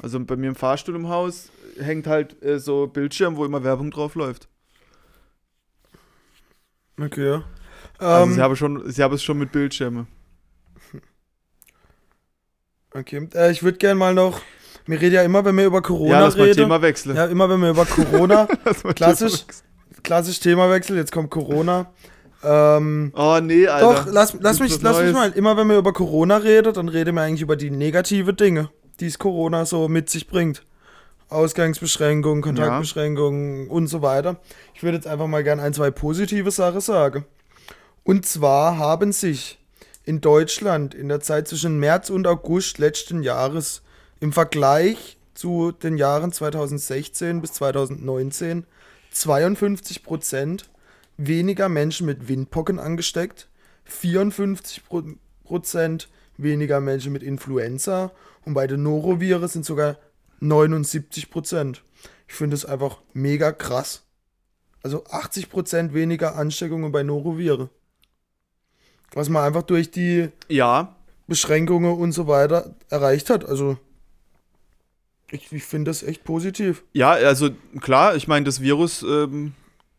Also bei mir im Fahrstuhl im Haus hängt halt äh, so Bildschirm, wo immer Werbung drauf läuft. Okay, ja. Also Ähm, sie haben schon, sie haben es schon mit Bildschirme. *laughs* okay. Äh, ich würde gerne mal noch. Wir reden ja immer, wenn wir über Corona ja, lass mal reden. Thema wechseln. Ja, immer wenn wir über Corona. *laughs* Klassisch. Thema wechseln. klassisch Themawechsel, jetzt kommt Corona. Ähm, Oh nee, Alter. doch, lass, lass, mich, lass mich mal. Immer wenn wir über Corona reden, dann reden wir eigentlich über die negative Dinge, die es Corona so mit sich bringt. Ausgangsbeschränkungen, Kontaktbeschränkungen und so weiter. Ich würde jetzt einfach mal gern ein, zwei positive Sachen sagen. Und zwar haben sich in Deutschland in der Zeit zwischen März und August letzten Jahres im Vergleich zu den Jahren 2016 bis 2019 52 Prozent weniger Menschen mit Windpocken angesteckt, 54 Pro- Prozent weniger Menschen mit Influenza und bei den Noroviren sind sogar 79 Prozent. Ich finde es einfach mega krass. Also 80 Prozent weniger Ansteckungen bei Noroviren. Was man einfach durch die Ja, Beschränkungen und so weiter erreicht hat. Also ich, ich finde das echt positiv. ja, also klar, ich meine, das Virus ähm,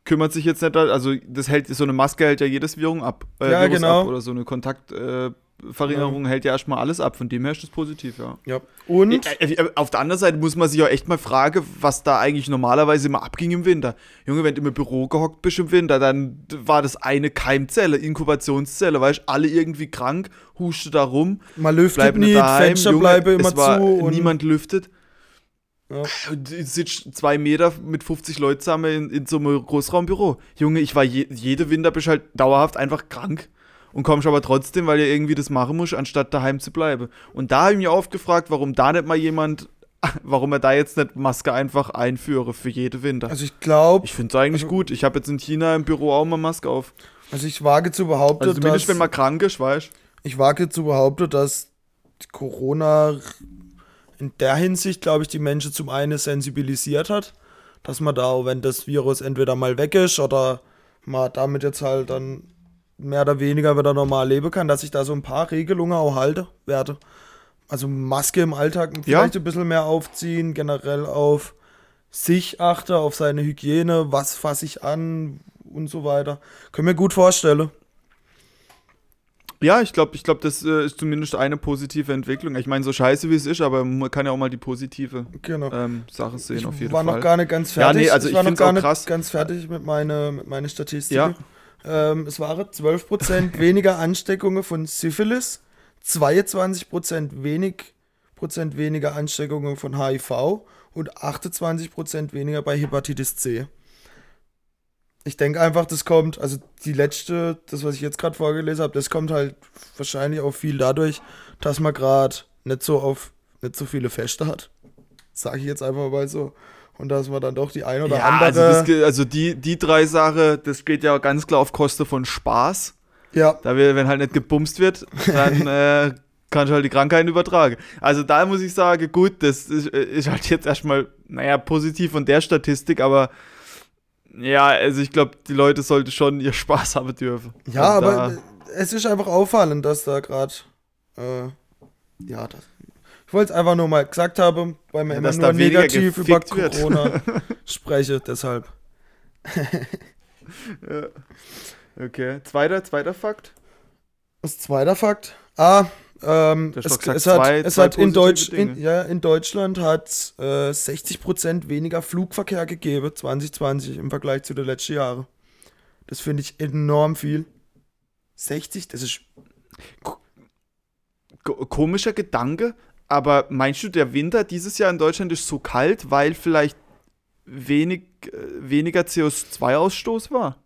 kümmert sich jetzt nicht, also das hält, so eine Maske hält ja jedes Virus ab. Äh, Ja, Virus genau. Ab oder so eine Kontakt, äh, Temperaturverringerung hält ja erstmal alles ab. Von dem her ist das positiv, ja. Ja. Und Äh, äh, Auf der anderen Seite muss man sich auch echt mal fragen, was da eigentlich normalerweise immer abging im Winter. Junge, wenn du im Büro gehockt bist im Winter, dann war das eine Keimzelle, Inkubationszelle, weißt du, alle irgendwie krank, huste da rum, man lüftet nie, nicht daheim. Fenster Junge, bleiben immer war, zu. Niemand lüftet. Ja. Du sitzt zwei Meter mit 50 Leuten zusammen in, in so einem Großraumbüro. Junge, ich war je, jede Winter bist halt dauerhaft einfach krank und kommst aber trotzdem, weil ihr irgendwie das machen musst, anstatt daheim zu bleiben. Und da habe ich mich oft gefragt, warum da nicht mal jemand, *laughs* warum er da jetzt nicht Maske einfach einführe für jede Winter. Also ich glaube, ich finde es eigentlich also- gut. Ich habe jetzt in China im Büro auch mal Maske auf. also ich wage zu behaupten, Also zumindest, dass, wenn man krank ist, weißt ich wage zu behaupten, dass Corona in der Hinsicht, glaube ich, die Menschen zum einen sensibilisiert hat, dass man da, wenn das Virus entweder mal weg ist oder man damit jetzt halt dann mehr oder weniger wieder normal leben kann, dass ich da so ein paar Regelungen auch halte werde. Also Maske im Alltag Ja. vielleicht ein bisschen mehr aufziehen, generell auf sich achte, auf seine Hygiene, was fasse ich an und so weiter. Können mir gut vorstellen. Ja, ich glaube, ich glaub, das äh, ist zumindest eine positive Entwicklung. Ich meine, so scheiße wie es ist, aber man kann ja auch mal die positive Genau. ähm, Sache sehen, ich auf jeden war Fall. noch gar nicht ganz Ja, fertig. nee, also ich ich war noch gar nicht krass. ganz fertig mit meiner mit meine Statistik. Ja. Ähm, es waren 12% *laughs* weniger Ansteckungen von Syphilis, 22% wenig, Prozent weniger Ansteckungen von HIV und 28% weniger bei Hepatitis C. Ich denke einfach, das kommt, also die letzte, das, was ich jetzt gerade vorgelesen habe, das kommt halt wahrscheinlich auch viel dadurch, dass man gerade nicht so auf, nicht so viele Feste hat. Sage ich jetzt einfach mal so. Und dass man dann doch die ein oder ja, andere. also, das, also die, die drei Sachen, das geht ja ganz klar auf Kosten von Spaß. ja, Da wir, wenn halt nicht gebumst wird, dann *laughs* äh, kannst du halt die Krankheiten übertragen. Also da muss ich sagen, gut, das ist, ist halt jetzt erstmal, naja, positiv von der Statistik, aber ja, also ich glaube, die Leute sollten schon ihr *laughs* Spaß haben dürfen. Ja, aber es ist einfach auffallend, dass da gerade, äh, ja, das, wollte es einfach nur mal gesagt haben, weil man Ja, immer nur negativ über wird. Corona *laughs* spreche, deshalb. Ja. Okay, zweiter, zweiter Fakt. Das zweiter Fakt. Ah, ähm, es, es hat, zwei- es zwei hat in, Deutsch, in, ja, in Deutschland hat äh, 60% weniger Flugverkehr gegeben, 2020 im Vergleich zu den letzten Jahren. Das finde ich enorm viel. 60, das ist Ko- komischer Gedanke, aber meinst du, der Winter dieses Jahr in Deutschland ist so kalt, weil vielleicht wenig, äh, weniger CO2-Ausstoß war?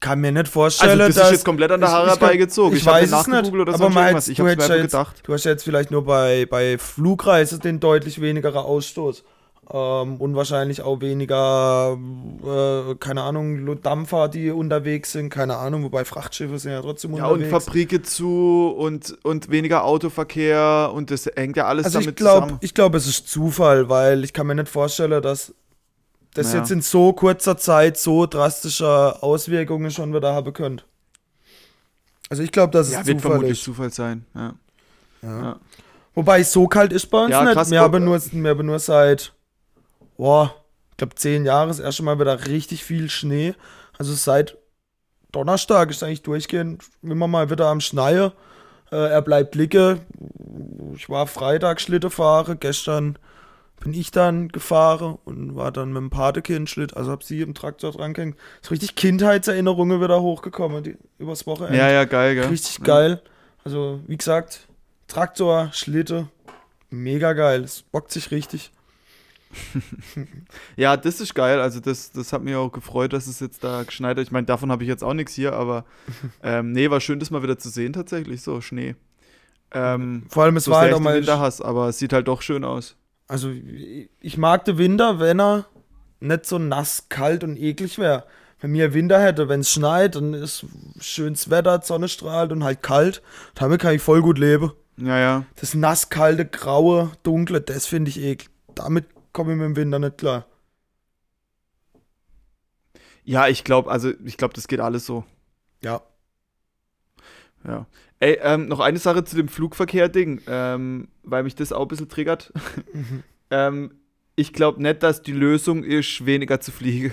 kann mir nicht vorstellen, Also das dass ist jetzt komplett an der ich- Haare ich herbeigezogen. ich Ich, habe weiß es nicht, oder aber irgendwas. hätt- Ich du habe mir jetzt- gedacht. Du hast ja jetzt vielleicht nur bei, bei Flugreisen den deutlich wenigerer Ausstoß. Ähm, und wahrscheinlich auch weniger, äh, keine Ahnung, Dampfer, die unterwegs sind, keine Ahnung, wobei Frachtschiffe sind ja trotzdem Ja, und unterwegs. Fabrike zu und, und weniger Autoverkehr und das hängt ja alles also ich damit glaube, zusammen. ich glaube, es ist Zufall, weil ich kann mir nicht vorstellen, dass das Ja. jetzt in so kurzer Zeit so drastische Auswirkungen schon wieder haben könnte. Also ich glaube, dass es Ja, wird Zufall vermutlich ist. Zufall sein. Ja. Ja. Ja. Wobei so kalt ist bei uns Ja, nicht. krass, wir, ob- haben nur, wir haben nur seit, boah, ich glaube zehn Jahren das erste Mal wieder richtig viel Schnee. Also seit Donnerstag ist eigentlich durchgehend immer mal wieder am Schneien. Äh, er bleibt liegen. Ich war Freitag Schlitte fahren. Gestern bin ich dann gefahren und war dann mit dem Patekind Schlitt. Also hab sie im Traktor dran gehängt. So richtig Kindheitserinnerungen wieder hochgekommen die, übers Wochenende. ja, ja, geil, gell? Richtig ja. geil. Also, wie gesagt, Traktor, Schlitte, mega geil. Es bockt sich richtig. *laughs* Ja, das ist geil. Also das, das hat mich auch gefreut, dass es jetzt da geschneit hat. Ich meine, davon habe ich jetzt auch nichts hier, aber *laughs* ähm, nee, war schön, das mal wieder zu sehen tatsächlich, so Schnee. Ähm, Vor allem, es so war halt auch mal. Winter hasse, aber es sieht halt doch schön aus. Also, ich mag den Winter, wenn er nicht so nass, kalt und eklig wäre. Wenn mir Winter hätte, wenn es schneit, dann ist schönes Wetter, Sonne strahlt und halt kalt. Damit kann ich voll gut leben. Ja, ja. Das nass, kalte, graue, dunkle, das finde ich eklig. Damit komme ich mit dem Winter nicht klar. Ja, ich glaube, also ich glaube, das geht alles so. Ja. Ja. Ey, ähm, noch eine Sache zu dem Flugverkehr-Ding, ähm, weil mich das auch ein bisschen triggert. *laughs* ähm, ich glaube nicht, dass die Lösung ist, weniger zu fliegen.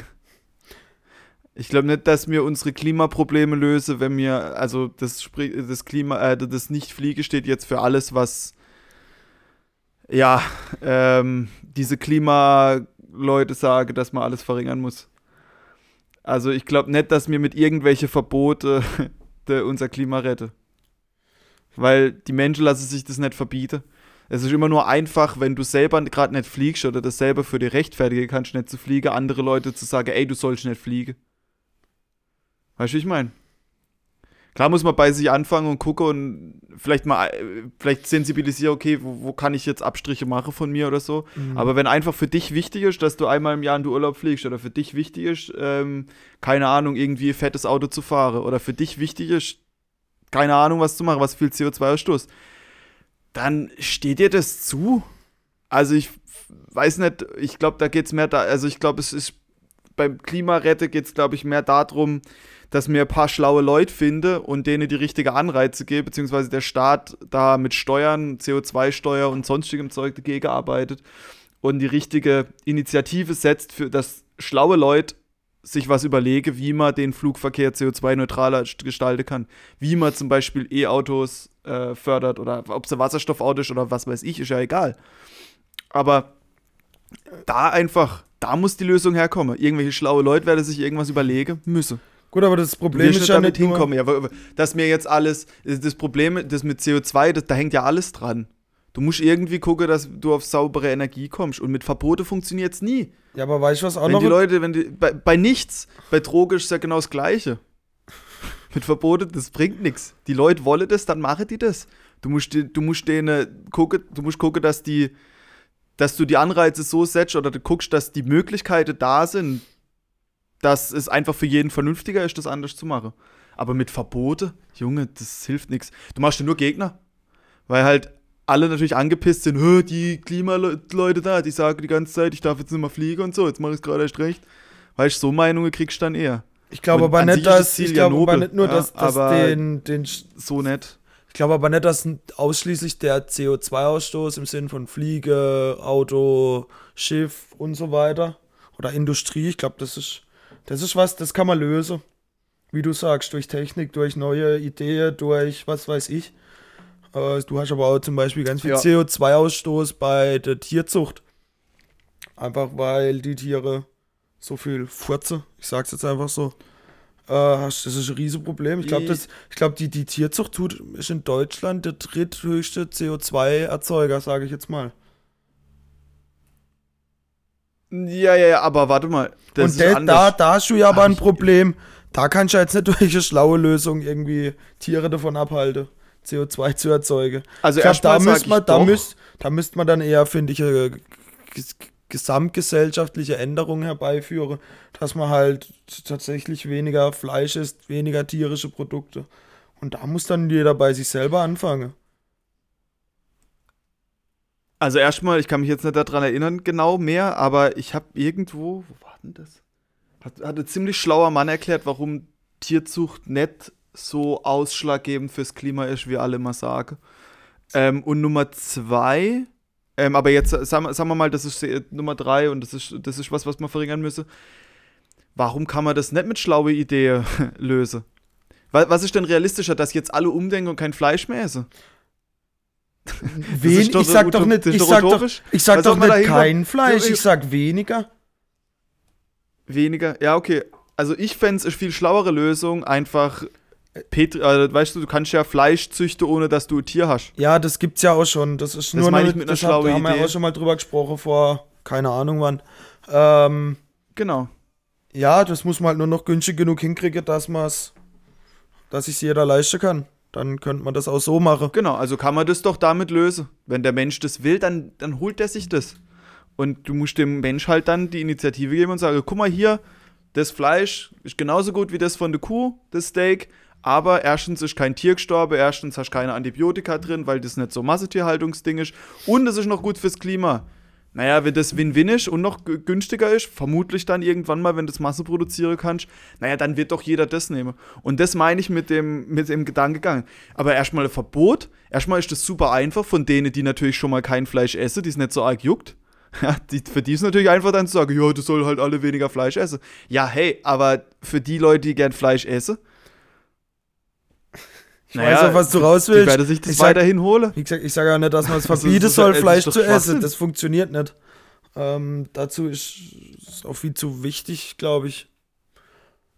Ich glaube nicht, dass wir unsere Klimaprobleme lösen, wenn wir, also das, das Klima, äh, das Nicht-Fliege steht jetzt für alles, was, ja, ähm, diese Klimaleute sagen, dass man alles verringern muss. Also ich glaube nicht, dass wir mit irgendwelche Verbote *laughs* unser Klima retten. Weil die Menschen lassen sich das nicht verbieten. Es ist immer nur einfach, wenn du selber gerade nicht fliegst oder das selber für dich rechtfertigen kannst, nicht zu fliegen, andere Leute zu sagen, ey, du sollst nicht fliegen. Weißt du, wie ich meine? Klar muss man bei sich anfangen und gucken und vielleicht mal, äh, vielleicht sensibilisieren, okay, wo, wo kann ich jetzt Abstriche machen von mir oder so. Mhm. Aber wenn einfach für dich wichtig ist, dass du einmal im Jahr in den Urlaub fliegst oder für dich wichtig ist, ähm, keine Ahnung, irgendwie ein fettes Auto zu fahren oder für dich wichtig ist, keine Ahnung, was zu machen, was viel CO2-Ausstoß, dann steht dir das zu. Also ich weiß nicht, ich glaube, da geht es mehr da, also ich glaube, es ist beim Klimarette geht es, glaube ich, mehr darum, dass mir ein paar schlaue Leute finde und denen die richtige Anreize gebe, beziehungsweise der Staat da mit Steuern, CO2-Steuer und sonstigem Zeug dagegen arbeitet und die richtige Initiative setzt, für dass schlaue Leute sich was überlege, wie man den Flugverkehr CO2-neutraler gestalten kann. Wie man zum Beispiel E-Autos äh, fördert oder ob es ein Wasserstoffauto ist oder was weiß ich, ist ja egal. Aber da einfach, da muss die Lösung herkommen. Irgendwelche schlaue Leute werden sich irgendwas überlegen müssen. Gut, aber das Problem ist ja damit nicht nur, hinkommen. Ja, dass mir jetzt alles, das Problem, das mit CO2, das, da hängt ja alles dran. Du musst irgendwie gucken, dass du auf saubere Energie kommst. Und mit Verbote funktioniert es nie. Ja, aber weißt du, was auch wenn noch die Leute, wenn die, bei, bei nichts, bei Droge ist es ja genau das Gleiche. *laughs* Mit Verboten, das bringt nichts. Die Leute wollen das, dann machen die das. Du musst, du musst denen gucken, du musst gucken, dass die, dass du die Anreize so setzt oder du guckst, dass die Möglichkeiten da sind, dass es einfach für jeden vernünftiger ist, das anders zu machen. Aber mit Verbote, Junge, das hilft nichts. Du machst dir nur Gegner. Weil halt alle natürlich angepisst sind, "Hö, die Klimaleute da, die sagen die ganze Zeit, ich darf jetzt nicht mehr fliegen und so, jetzt mache ich es gerade erst recht. Weißt du, so Meinungen kriegst du dann eher. Ich glaube aber nicht, dass ich ja glaube aber nicht nur, ja, dass, dass den, den So nett. ich glaube aber nicht, dass ausschließlich der CO2-Ausstoß im Sinn von Fliege, Auto, Schiff und so weiter oder Industrie, ich glaube, das ist das ist was, das kann man lösen. Wie du sagst, durch Technik, durch neue Ideen, durch was weiß ich. Äh, Du hast aber auch zum Beispiel ganz viel Ja. CO2-Ausstoß bei der Tierzucht. Einfach weil die Tiere so viel furzen, ich sag's jetzt einfach so. Äh, das ist ein Riesenproblem. Ich glaube, glaube, die, die Tierzucht tut, ist in Deutschland der dritthöchste CO2-Erzeuger, sage ich jetzt mal. Ja, ja, ja, aber warte mal. Und ist de, anders. da, da hast du ja aber ein Problem. Da kannst du jetzt nicht durch eine schlaue Lösung irgendwie Tiere davon abhalten, CO2 zu erzeugen. also ich glaube, da müsste man, ich da müsst, da müsste man dann eher, finde ich, eine ges gesamtgesellschaftliche Änderung herbeiführen, dass man halt tatsächlich weniger Fleisch isst, weniger tierische Produkte. Und da muss dann jeder bei sich selber anfangen. Also erstmal, ich kann mich jetzt nicht daran erinnern genau mehr, aber ich habe irgendwo, wo war denn das? Hat, hat ein ziemlich schlauer Mann erklärt, warum Tierzucht nicht so ausschlaggebend fürs Klima ist, wie alle immer sagen. Ähm, und Nummer zwei, ähm, aber jetzt äh, sagen, sagen wir mal, das ist äh, Nummer drei und das ist, das ist was, was man verringern müsse. Warum kann man das nicht mit schlaue Idee *laughs* lösen? Wa- Was ist denn realistischer, dass jetzt alle umdenken und kein Fleisch mehr essen? Wen, ich sag doch nicht, ich sag doch, ich sag doch man nicht kein Fleisch, ich sag weniger. Weniger? Ja, okay. Also ich fände es eine viel schlauere Lösung, einfach Petri, also, weißt du, du kannst ja Fleisch züchten, ohne dass du ein Tier hast. Ja, das gibt's ja auch schon. Das ist Das nur meine noch ich mit einer schlauen Da haben wir Idee. ja auch schon mal drüber gesprochen vor, keine Ahnung wann. Ähm, Genau. ja, das muss man halt nur noch günstig genug hinkriegen, dass man's, dass sich jeder leisten kann. Dann könnte man das auch so machen. Genau, also kann man das doch damit lösen. Wenn der Mensch das will, dann, dann holt er sich das. Und du musst dem Mensch halt dann die Initiative geben und sagen, guck mal hier, das Fleisch ist genauso gut wie das von der Kuh, das Steak, aber erstens ist kein Tier gestorben, erstens hast du keine Antibiotika drin, weil das nicht so Massetierhaltungsding ist und es ist noch gut fürs Klima. Naja, wenn das Win-Win ist und noch günstiger ist, vermutlich dann irgendwann mal, wenn du das Masse produzieren kannst, naja, dann wird doch jeder das nehmen. Und das meine ich mit dem, mit dem Gedankengang. Aber erstmal ein Verbot, erstmal ist das super einfach von denen, die natürlich schon mal kein Fleisch essen, die es nicht so arg juckt. *laughs* Ja, die, für die ist natürlich einfach dann zu sagen, ja, du soll halt alle weniger Fleisch essen. Ja, hey, aber für die Leute, die gern Fleisch essen, Ich weiß auch, was du raus willst. die werden sich das Ich weiterhin holen. Wie gesagt, ich sage ja nicht, dass man es *laughs* verbieten soll, Fleisch zu essen. Das funktioniert nicht. Ähm, dazu ist es auch viel zu wichtig, glaube ich.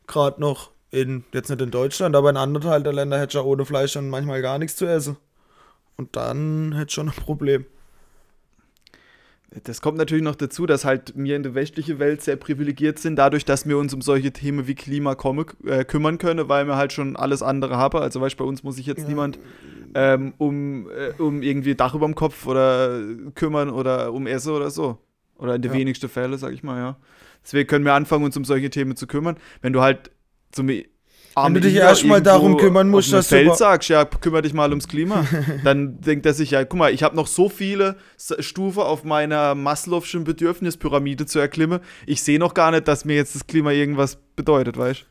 Gerade noch in, jetzt nicht in Deutschland, aber in anderen Teilen der Länder hätte ich ja ohne Fleisch dann manchmal gar nichts zu essen. Und dann hätte ich schon ein Problem. Das kommt natürlich noch dazu, dass halt wir in der westlichen Welt sehr privilegiert sind, dadurch, dass wir uns um solche Themen wie Klima komme, äh, kümmern können, weil wir halt schon alles andere haben. Also weißt, bei uns muss sich jetzt Ja. niemand ähm, um, äh, um irgendwie Dach über dem Kopf oder kümmern oder um Essen oder so. Oder in den Ja. wenigsten Fällen, sag ich mal, ja. Deswegen können wir anfangen, uns um solche Themen zu kümmern. Wenn du halt zum Wenn du dich erstmal darum kümmern musst, dass du du Feld über- sagst, ja, kümmere dich mal ums Klima, *laughs* dann denkt er sich, ja, guck mal, ich habe noch so viele Stufen auf meiner Maslow'schen Bedürfnispyramide zu erklimmen. Ich sehe noch gar nicht, dass mir jetzt das Klima irgendwas bedeutet, weißt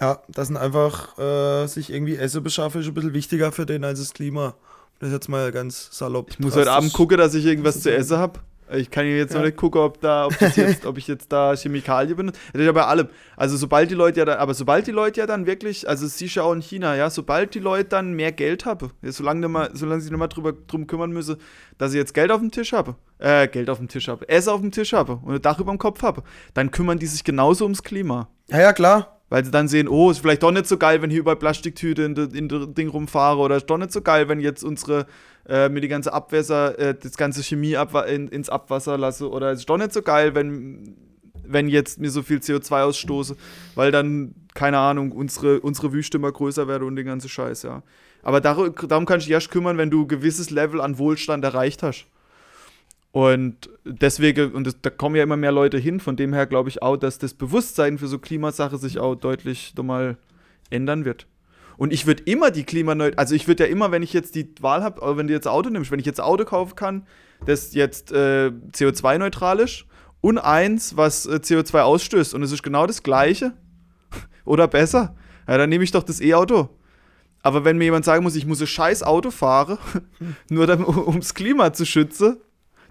Ja, das sind einfach, äh, sich irgendwie Essen beschaffen, ist ein bisschen wichtiger für den als das Klima. Das ist jetzt mal ganz salopp. Ich muss heute Abend gucken, dass ich irgendwas zu essen habe. Ich kann jetzt noch Ja. nicht gucken, ob, da, ob, das jetzt, *laughs* ob ich jetzt da Chemikalien benutze. Das ist ja bei allem. Also sobald die Leute ja dann, aber sobald die Leute ja dann wirklich, also es siehst ja auch in China, ja, sobald die Leute dann mehr Geld haben, ja, solange, mal, solange sie nicht mal drüber, drum kümmern müssen, dass sie jetzt Geld auf dem Tisch haben, äh, Geld auf dem Tisch haben, Essen auf dem Tisch haben und ein Dach über dem Kopf haben, dann kümmern die sich genauso ums Klima. Ja, ja, klar. Weil sie dann sehen, oh, ist vielleicht doch nicht so geil, wenn hier überall Plastiktüte in das Ding rumfahre oder ist doch nicht so geil, wenn jetzt unsere, äh, mir die ganze Abwässer, äh, das ganze Chemie abwa in, ins Abwasser lasse oder ist doch nicht so geil, wenn, wenn jetzt mir so viel CO2 ausstoße, weil dann, keine Ahnung, unsere, unsere Wüste immer größer werde und den ganzen Scheiß, ja. Aber dar darum kannst du dich erst kümmern, wenn du ein gewisses Level an Wohlstand erreicht hast. Und deswegen, und das, da kommen ja immer mehr Leute hin, von dem her glaube ich auch, dass das Bewusstsein für so Klimasache sich auch deutlich nochmal ändern wird. Und ich würde immer die Klimaneut, also ich würde ja immer, wenn ich jetzt die Wahl habe, wenn du jetzt Auto nimmst, wenn ich jetzt Auto kaufen kann, das jetzt äh, CO2-neutral ist und eins, was äh, CO2 ausstößt und es ist genau das gleiche *laughs* oder besser, ja, dann nehme ich doch das E-Auto. Aber wenn mir jemand sagen muss, ich muss ein scheiß Auto fahren, *laughs* nur um ums Klima zu schützen,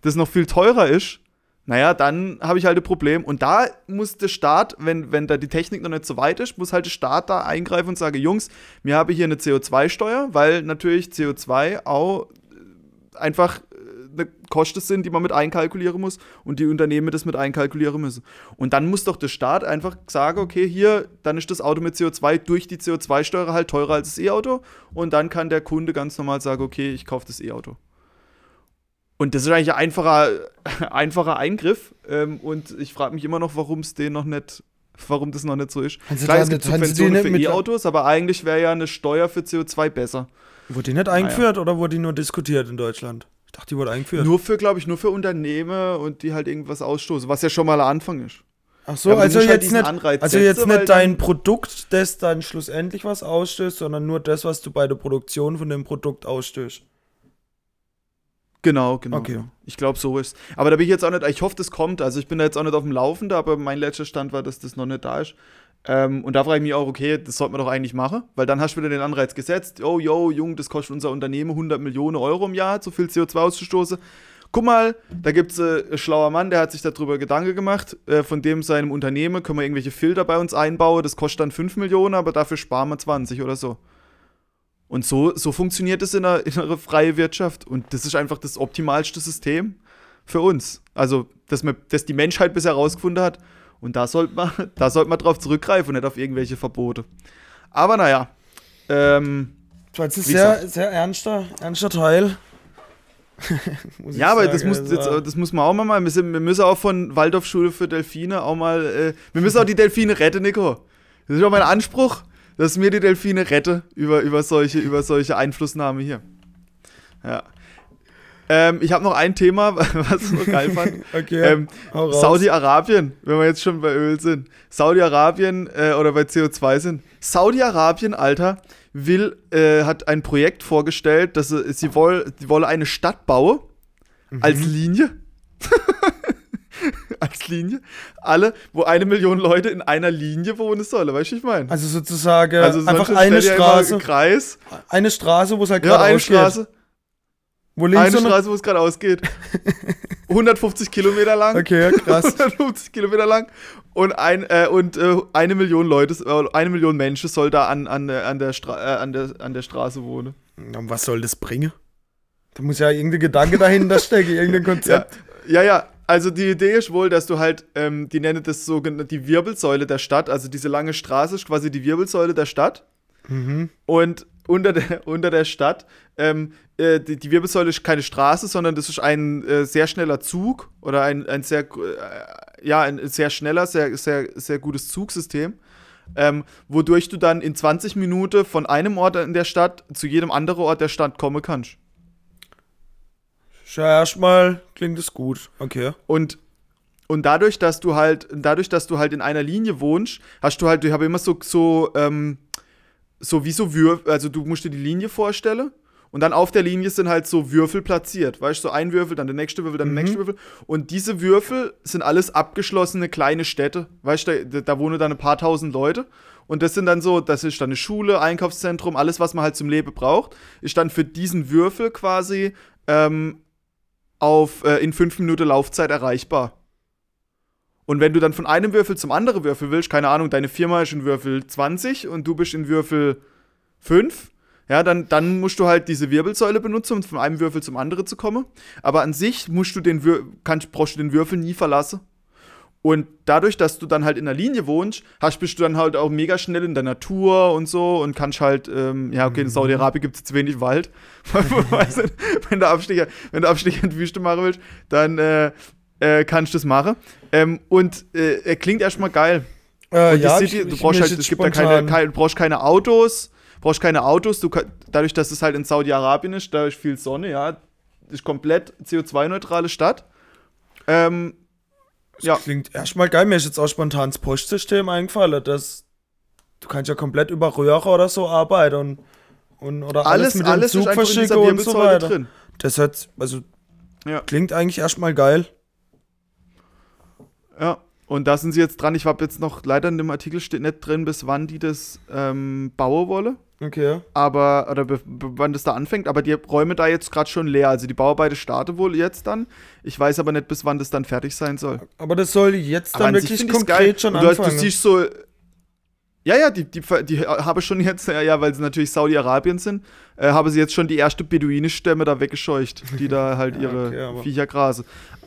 das noch viel teurer ist, naja, dann habe ich halt ein Problem. Und da muss der Staat, wenn, wenn da die Technik noch nicht so weit ist, muss halt der Staat da eingreifen und sagen, Jungs, wir haben hier eine CO2-Steuer, weil natürlich CO2 auch äh, einfach äh, eine Kosten sind, die man mit einkalkulieren muss und die Unternehmen das mit einkalkulieren müssen. Und dann muss doch der Staat einfach sagen, okay, hier, dann ist das Auto mit CO2 durch die CO2-Steuer halt teurer als das E-Auto und dann kann der Kunde ganz normal sagen, okay, ich kaufe das E-Auto. Und das ist eigentlich ein einfacher, *laughs* einfacher Eingriff. Ähm, und ich frage mich immer noch, warum es den noch nicht, warum das noch nicht so ist. Du Klar, es gibt Subventionen für E-Autos, aber eigentlich wäre ja eine Steuer für CO2 besser. Wurde die nicht eingeführt oder wurde die nur diskutiert in Deutschland? Ich dachte, die wurde eingeführt. Nur für, glaube ich, nur für Unternehmen und die halt irgendwas ausstoßen, was ja schon mal ein Anfang ist. Ach so, Ja, also halt jetzt diesen nicht, Anreiz also setzen, jetzt nicht dein Produkt, das dann schlussendlich was ausstößt, sondern nur das, was du bei der Produktion von dem Produkt ausstößt. Genau, genau. Okay. Ich glaube, so ist Aber da bin ich jetzt auch nicht, ich hoffe, das kommt. Also ich bin da jetzt auch nicht auf dem Laufenden, aber mein letzter Stand war, dass das noch nicht da ist. Ähm, und da frage ich mich auch, okay, das sollte man doch eigentlich machen, weil dann hast du wieder den Anreiz gesetzt, oh, yo, Jung, das kostet unser Unternehmen 100 Millionen Euro im Jahr, so viel CO2 auszustoßen. Guck mal, da gibt es äh, ein schlauer Mann, der hat sich darüber Gedanken gemacht, äh, von dem seinem Unternehmen können wir irgendwelche Filter bei uns einbauen, das kostet dann 5 Millionen, aber dafür sparen wir 20 oder so. Und so, so funktioniert es in einer, in einer freien Wirtschaft. Und das ist einfach das optimalste System für uns. Also, dass, man, dass die Menschheit bisher herausgefunden hat. Und da sollte man, *laughs* da sollte man drauf zurückgreifen und nicht auf irgendwelche Verbote. Aber naja. Ähm, Das Wie sehr, sehr ernster, ernster Teil. *laughs* Ja, aber sagen, das muss, also, jetzt, das muss man auch mal machen. Wir, sind, wir müssen auch von Waldorfschule für Delfine auch mal. Äh, wir müssen auch die *laughs* Delfine retten, Nico. Das ist auch mein Anspruch, dass mir die Delfine rette über, über, solche, über solche Einflussnahme hier. Ja. Ähm, ich habe noch ein Thema, *laughs* was ich noch geil fand. *laughs* Okay, ähm. Saudi-Arabien, wenn wir jetzt schon bei Öl sind. Saudi-Arabien äh, oder bei CO2 sind. Saudi-Arabien, Alter, will, äh, hat ein Projekt vorgestellt, dass sie, sie woll, die wolle eine Stadt bauen als Mhm. Linie. *laughs* *laughs* als Linie. Alle, wo eine Million Leute in einer Linie wohnen sollen, weißt du, ich meine? Also sozusagen Also einfach eine Straße, Kreis. eine Straße, wo es halt Ja, gerade eine ausgeht. Straße. Wo links Eine Straße, wo es gerade ausgeht. *laughs* 150 Kilometer lang. Okay, krass. *laughs* 150 Kilometer lang. Und, ein, äh, und äh, eine Million Leute, äh, eine Million Menschen soll da an, an, an, der Stra äh, an, der, an der Straße wohnen. Und was soll das bringen? Da muss ja irgendein Gedanke dahinter stecken, irgendein Konzept. Ja, ja, ja. Also die Idee ist wohl, dass du halt, ähm, die nennen das so die Wirbelsäule der Stadt, also diese lange Straße ist quasi die Wirbelsäule der Stadt. Mhm. Und unter der, *laughs* unter der Stadt, ähm, äh, die, die Wirbelsäule ist keine Straße, sondern das ist ein äh, sehr schneller Zug oder ein, ein sehr, äh, ja, ein sehr schneller, sehr, sehr, sehr gutes Zugsystem. Ähm, wodurch du dann in 20 Minuten von einem Ort in der Stadt zu jedem anderen Ort der Stadt kommen kannst. Ja, erstmal klingt es gut. Okay. Und und dadurch, dass du halt, dadurch, dass du halt in einer Linie wohnst, hast du halt, ich habe immer so, so, ähm, so wie so Würfel, also du musst dir die Linie vorstellen und dann auf der Linie sind halt so Würfel platziert, weißt du, so ein Würfel, dann der nächste Würfel, dann der Mhm. nächste Würfel und diese Würfel sind alles abgeschlossene kleine Städte, weißt du, da, da wohnen dann ein paar tausend Leute und das sind dann so, das ist dann eine Schule, Einkaufszentrum, alles, was man halt zum Leben braucht, ist dann für diesen Würfel quasi ähm, auf, äh, in fünf Minuten Laufzeit erreichbar. Und wenn du dann von einem Würfel zum anderen Würfel willst, keine Ahnung, deine Firma ist in Würfel 20 und du bist in Würfel 5, ja, dann, dann musst du halt diese Wirbelsäule benutzen, um von einem Würfel zum anderen zu kommen. Aber an sich musst du den Wür kannst, brauchst du den Würfel nie verlassen. Und dadurch, dass du dann halt in der Linie wohnst, hast, bist du dann halt auch mega schnell in der Natur und so und kannst halt, ähm, ja, okay, in Saudi-Arabien gibt es jetzt wenig Wald. *laughs* *laughs* Wenn du Abstecher, wenn du Abstecher in die Wüste machen willst, dann äh, äh, kannst du das machen. Ähm, und äh, er klingt erstmal geil. Äh, ja, City, ich- du brauchst halt, es gibt da keine, keine, du brauchst keine Autos, brauchst keine Autos, du dadurch, dass es halt in Saudi-Arabien ist, da ist viel Sonne, ja, ist komplett CO2-neutrale Stadt. Ähm, ja. Klingt erstmal geil. Mir ist jetzt auch spontan das Postsystem eingefallen. Das, du kannst ja komplett über Röhre oder so arbeiten und, und oder alles, alles, mit alles, dem ist Zug verschicken und so weiter. drin. Das hört, also Ja. klingt eigentlich erstmal geil. Ja. Und da sind sie jetzt dran. Ich habe jetzt noch, leider in dem Artikel steht nicht drin, bis wann die das ähm, bauen wollen. Okay. aber oder wann das da anfängt, aber die Räume da jetzt gerade schon leer. Also die Bauarbeiten starten wohl jetzt dann. Ich weiß aber nicht, bis wann das dann fertig sein soll. Aber das soll jetzt Aber dann wirklich konkret schon Und du, hast- anfangen. du siehst so. Ja, ja, die, die, die habe schon jetzt, ja, ja, weil sie natürlich Saudi-Arabien sind, äh, habe sie jetzt schon die erste Beduinenstämme da weggescheucht, die da halt *laughs* Ja, ihre okay, Viecher grasen.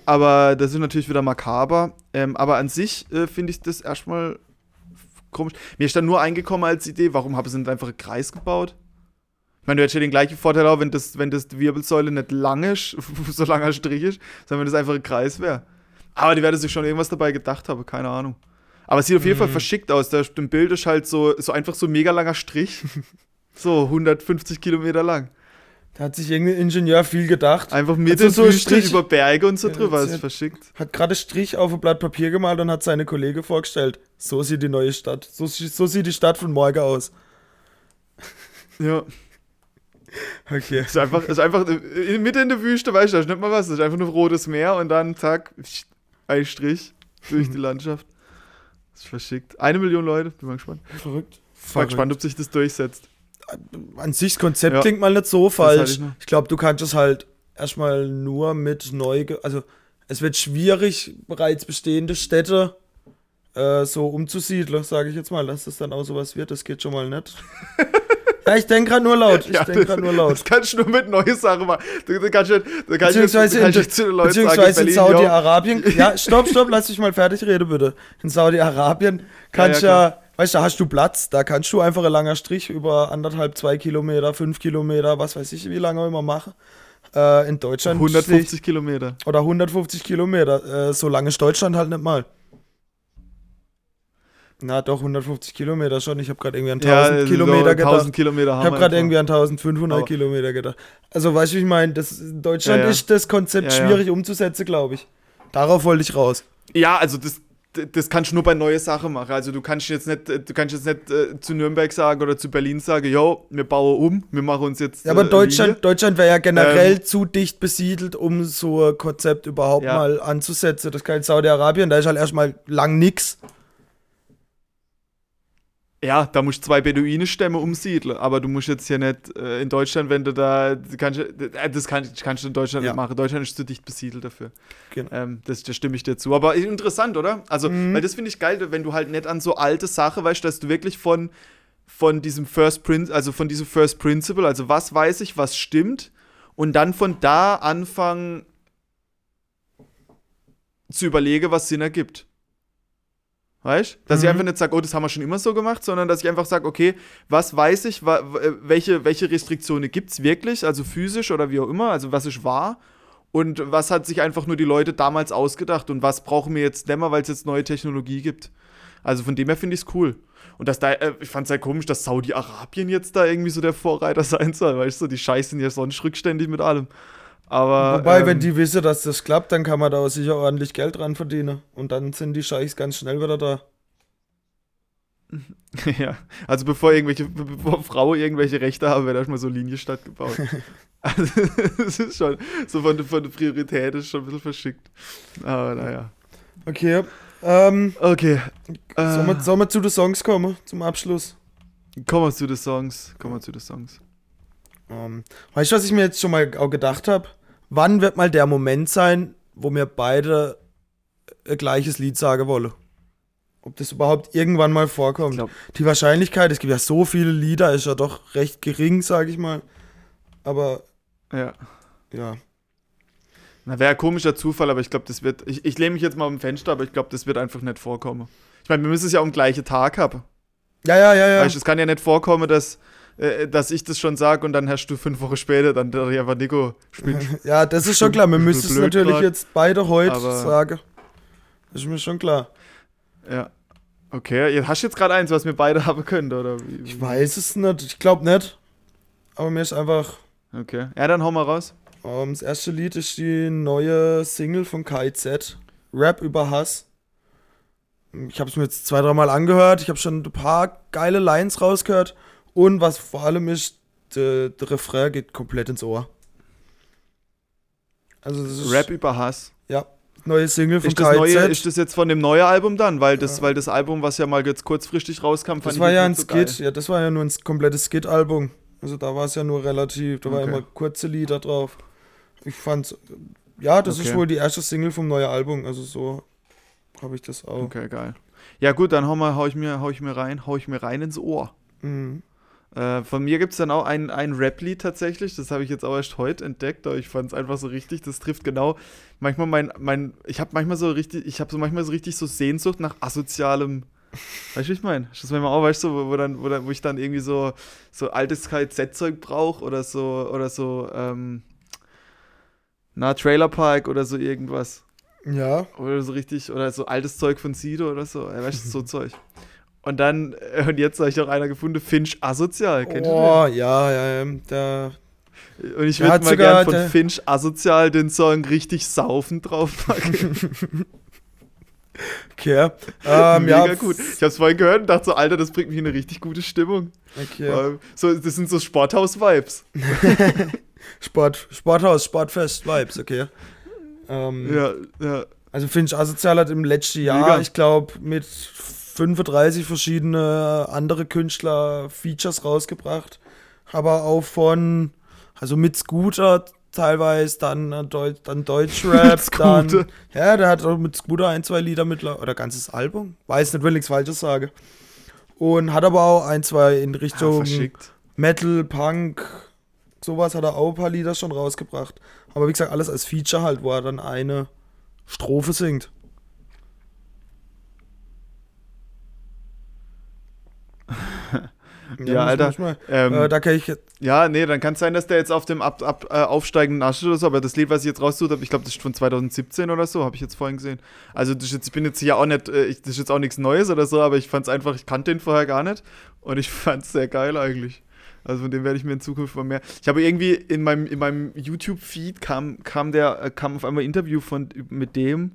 Aber das ist natürlich wieder makaber. Ähm, aber an sich äh, finde ich das erstmal komisch. Mir ist dann nur eingekommen als Idee, warum haben sie nicht einfach einen Kreis gebaut? Ich meine, du hättest ja den gleichen Vorteil auch, wenn das, wenn das die Wirbelsäule nicht lang ist, *laughs* so langer Strich ist, sondern wenn das einfach ein Kreis wäre. Aber die werden sich schon irgendwas dabei gedacht haben, keine Ahnung. Aber es sieht auf jeden Fall verschickt aus. Das, Bild ist halt so, so einfach so ein mega langer Strich. *laughs* so 150 Kilometer lang. Da hat sich irgendein Ingenieur viel gedacht. Einfach mit Also so Strich- über Berge und so Ja, drüber. das Das ist verschickt. Hat gerade Strich auf ein Blatt Papier gemalt und hat seine Kollege vorgestellt. So sieht die neue Stadt. So, so sieht die Stadt von morgen aus. Ja. Okay. Ist einfach, ist einfach in, mitten in der Wüste, weißt du, da ist nicht mal was. Es ist einfach nur rotes Meer und dann, zack, ein Strich durch die *laughs* Landschaft. Das ist verschickt. Eine Million Leute, bin mal gespannt. Verrückt. Ich bin gespannt, ob sich das durchsetzt. An sich, das Konzept Ja. klingt mal nicht so falsch. ich. Ich glaube, du kannst es halt erstmal nur mit neu. Also, es wird schwierig, bereits bestehende Städte äh, so umzusiedeln, sage ich jetzt mal, dass das dann auch sowas wird. Das geht schon mal nicht. *laughs* ja, ich denke gerade nur laut. Ich Ja, denke gerade nur laut. Das kannst du nur mit neuen Sachen machen. Du, du kannst nicht, du kannst Beziehungsweise, nicht, du kannst in, zu den Leuten beziehungsweise in sagen, Berlin, yo, Saudi-Arabien. Ja, stopp, stopp, lass mich mal fertig reden, bitte. In Saudi-Arabien kannst ja, ja, weißt du, da hast du Platz, da kannst du einfach ein langer Strich über anderthalb, zwei Kilometer, fünf Kilometer, was weiß ich, wie lange immer machen. Äh, in Deutschland. steh 150 Kilometer. Ich, oder 150 Kilometer. Äh, so lange ist Deutschland halt nicht mal. Na doch, 150 Kilometer schon. Ich habe gerade irgendwie an 1000 Ja, Kilometer gedacht. 1000 Kilometer haben Ich habe gerade irgendwie an 1500 Aber- Kilometer gedacht. Also, weißt du, wie ich meine? In Deutschland Ja, ja. ist das Konzept schwierig umzusetzen, glaube ich. Darauf wollte ich raus. Ja, also das, das kannst du nur bei neue Sachen machen. Also du kannst jetzt nicht, du kannst jetzt nicht äh, zu Nürnberg sagen oder zu Berlin sagen, yo, wir bauen um, wir machen uns jetzt. Ja, aber äh, Deutschland, Linie. Deutschland wäre ja generell Ähm. zu dicht besiedelt, um so ein Konzept überhaupt Ja. mal anzusetzen. Das kann in Saudi-Arabien, da ist halt erstmal lang nix. Ja, da musst du zwei Beduinenstämme umsiedeln, aber du musst jetzt hier nicht äh, in Deutschland, wenn du da, kannst, äh, das kann, kannst du in Deutschland Ja. nicht machen. Deutschland ist zu dicht besiedelt dafür. Genau. Ähm, das, das stimme ich dir zu. Aber interessant, oder? Also, Mhm. weil das finde ich geil, wenn du halt nicht an so alte Sachen weißt, dass du wirklich von, von diesem First Prin also von diesem First Principle, also was weiß ich, was stimmt, und dann von da anfangen zu überlegen, was Sinn ergibt. Weißt Dass ich Mhm. einfach nicht sage, oh, das haben wir schon immer so gemacht, sondern dass ich einfach sage, okay, was weiß ich, w- welche, welche Restriktionen gibt es wirklich, also physisch oder wie auch immer, also was ist wahr und was hat sich einfach nur die Leute damals ausgedacht und was brauchen wir jetzt nicht mehr, weil es jetzt neue Technologie gibt. Also von dem her finde ich es cool. Und dass da, äh, ich fand es halt komisch, dass Saudi-Arabien jetzt da irgendwie so der Vorreiter *laughs* sein soll, weißt du, die scheißen ja sonst rückständig mit allem. Aber. Wobei, ähm, wenn die wissen, dass das klappt, dann kann man da sicher ordentlich Geld dran verdienen. Und dann sind die Scheichs ganz schnell wieder da. *laughs* Ja, also bevor irgendwelche, be- bevor Frauen irgendwelche Rechte haben, wird erstmal so Linienstadt gebaut. *laughs* also, *laughs* das ist schon, so von, der- von der Priorität ist schon ein bisschen verschickt. Aber naja. Okay. Ähm, Okay. sollen, wir, Äh, sollen wir zu den Songs kommen, zum Abschluss? kommen wir zu den Songs. Kommen wir zu den Songs. Ähm, weißt du, was ich mir jetzt schon mal auch gedacht habe? Wann wird mal der Moment sein, wo wir beide ein gleiches Lied sagen wollen? Ob das überhaupt irgendwann mal vorkommt? Glaub- Die Wahrscheinlichkeit, es gibt ja so viele Lieder, ist ja doch recht gering, sage ich mal. Aber Ja. ja. Na, wäre ein komischer Zufall, aber ich glaube, das wird. Ich, ich lehne mich jetzt mal am Fenster, aber ich glaube, das wird einfach nicht vorkommen. Ich meine, wir müssen es ja am gleichen Tag haben. Ja, ja, ja, ja. Weißt du, es kann ja nicht vorkommen, dass, äh, dass ich das schon sage und dann hast du fünf Wochen später, dann der einfach Nico spielt. *laughs* Ja, das ist schon klar. Wir müssen es natürlich grad. jetzt beide heute sagen. Das ist mir schon klar. ja. Okay, jetzt hast du jetzt gerade eins, was wir beide *laughs* haben können, oder? wie? Ich weiß es nicht. Ich glaube nicht. Aber mir ist einfach. Okay. Ja, dann hau mal raus. Ähm, das erste Lied ist die neue Single von KIZ. Rap über Hass. Ich habe es mir jetzt zwei, dreimal angehört. Ich habe schon ein paar geile Lines rausgehört. Und was vor allem ist, der, der Refrain geht komplett ins Ohr. Also ist Rap über Hass. Ja, neue Single von Ist das, KIZ. neue, ist das jetzt von dem neuen Album dann? Weil das, Ja. weil das Album, was ja mal jetzt kurzfristig rauskam, fand das war ja ein so geil. Skit. Ja, das war ja nur ein komplettes Skit-Album. Also da war es ja nur relativ, da war Okay. immer kurze Lieder drauf. Ich fand's, ja, das ist Okay. wohl die erste Single vom neuen Album. Also so habe ich das auch. Okay, geil. Ja gut, dann hau, mal, hau, ich mir, hau ich mir rein, hau ich mir rein ins Ohr. Mhm. Äh, von mir gibt es dann auch ein, ein Rap-Lied tatsächlich, das habe ich jetzt auch erst heute entdeckt, aber ich fand es einfach so richtig, das trifft genau manchmal mein, mein ich habe manchmal so richtig, ich habe so manchmal so richtig so Sehnsucht nach asozialem, weißt du, ich meine? Das manchmal auch, weißt du, wo, wo, dann, wo, dann, wo ich dann irgendwie so, so altes KZ-Zeug brauche oder so, oder so, ähm, na, Trailer Park oder so irgendwas. Ja. Oder so richtig, oder so altes Zeug von Sido oder so, weißt du, so *laughs* Zeug. Und dann, äh, und jetzt habe ich auch einer gefunden, Finch Asozial, kennt ihr den? Oh, ja, ja, ja. Der, Und ich würde mal sogar gern von der- Finch asozial den Song richtig saufen draufpacken. *laughs* okay. Ähm, Mega ja, gut. Ich hab's vorhin gehört und dachte so, Alter, das bringt mich in eine richtig gute Stimmung. Okay. Ähm, So, das sind so Sporthaus-Vibes. *laughs* Sport, Sporthaus, Sportfest, Vibes, okay. Ähm, Ja, ja. Also Finch Asozial hat im letzten Jahr, Mega. ich glaube, mit 35 verschiedene andere Künstler Features rausgebracht. Aber auch von, also mit Scooter teilweise, dann, äh, Deu dann Deutschrap, *laughs* dann, ja, der hat auch mit Scooter ein, zwei Lieder mit, oder ganzes Album, weiß nicht, will nichts Falsches sagen. Und hat aber auch ein, zwei in ja Richtung verschickt. Metal, Punk, sowas hat er auch ein paar Lieder schon rausgebracht. Aber wie gesagt, alles als Feature halt, wo er dann eine Strophe singt. Ja, muss- Alter. mal- Ähm, äh, da kann ich jetzt. ja, nee, dann kann es sein, dass der jetzt auf dem ab, ab, äh, aufsteigenden ist oder so, aber das Lied, was ich jetzt rausgesucht habe, ich glaube, das ist von 2017 oder so, habe ich jetzt vorhin gesehen. Also jetzt, ich bin jetzt hier auch nicht, äh, ich, das ist jetzt auch nichts Neues oder so, aber ich fand es einfach, ich kannte den vorher gar nicht und ich *laughs* fand es sehr geil eigentlich. Also von dem werde ich mir in Zukunft mal mehr. Ich habe irgendwie in meinem, in meinem YouTube-Feed kam, kam der, äh, kam auf einmal ein Interview von mit dem.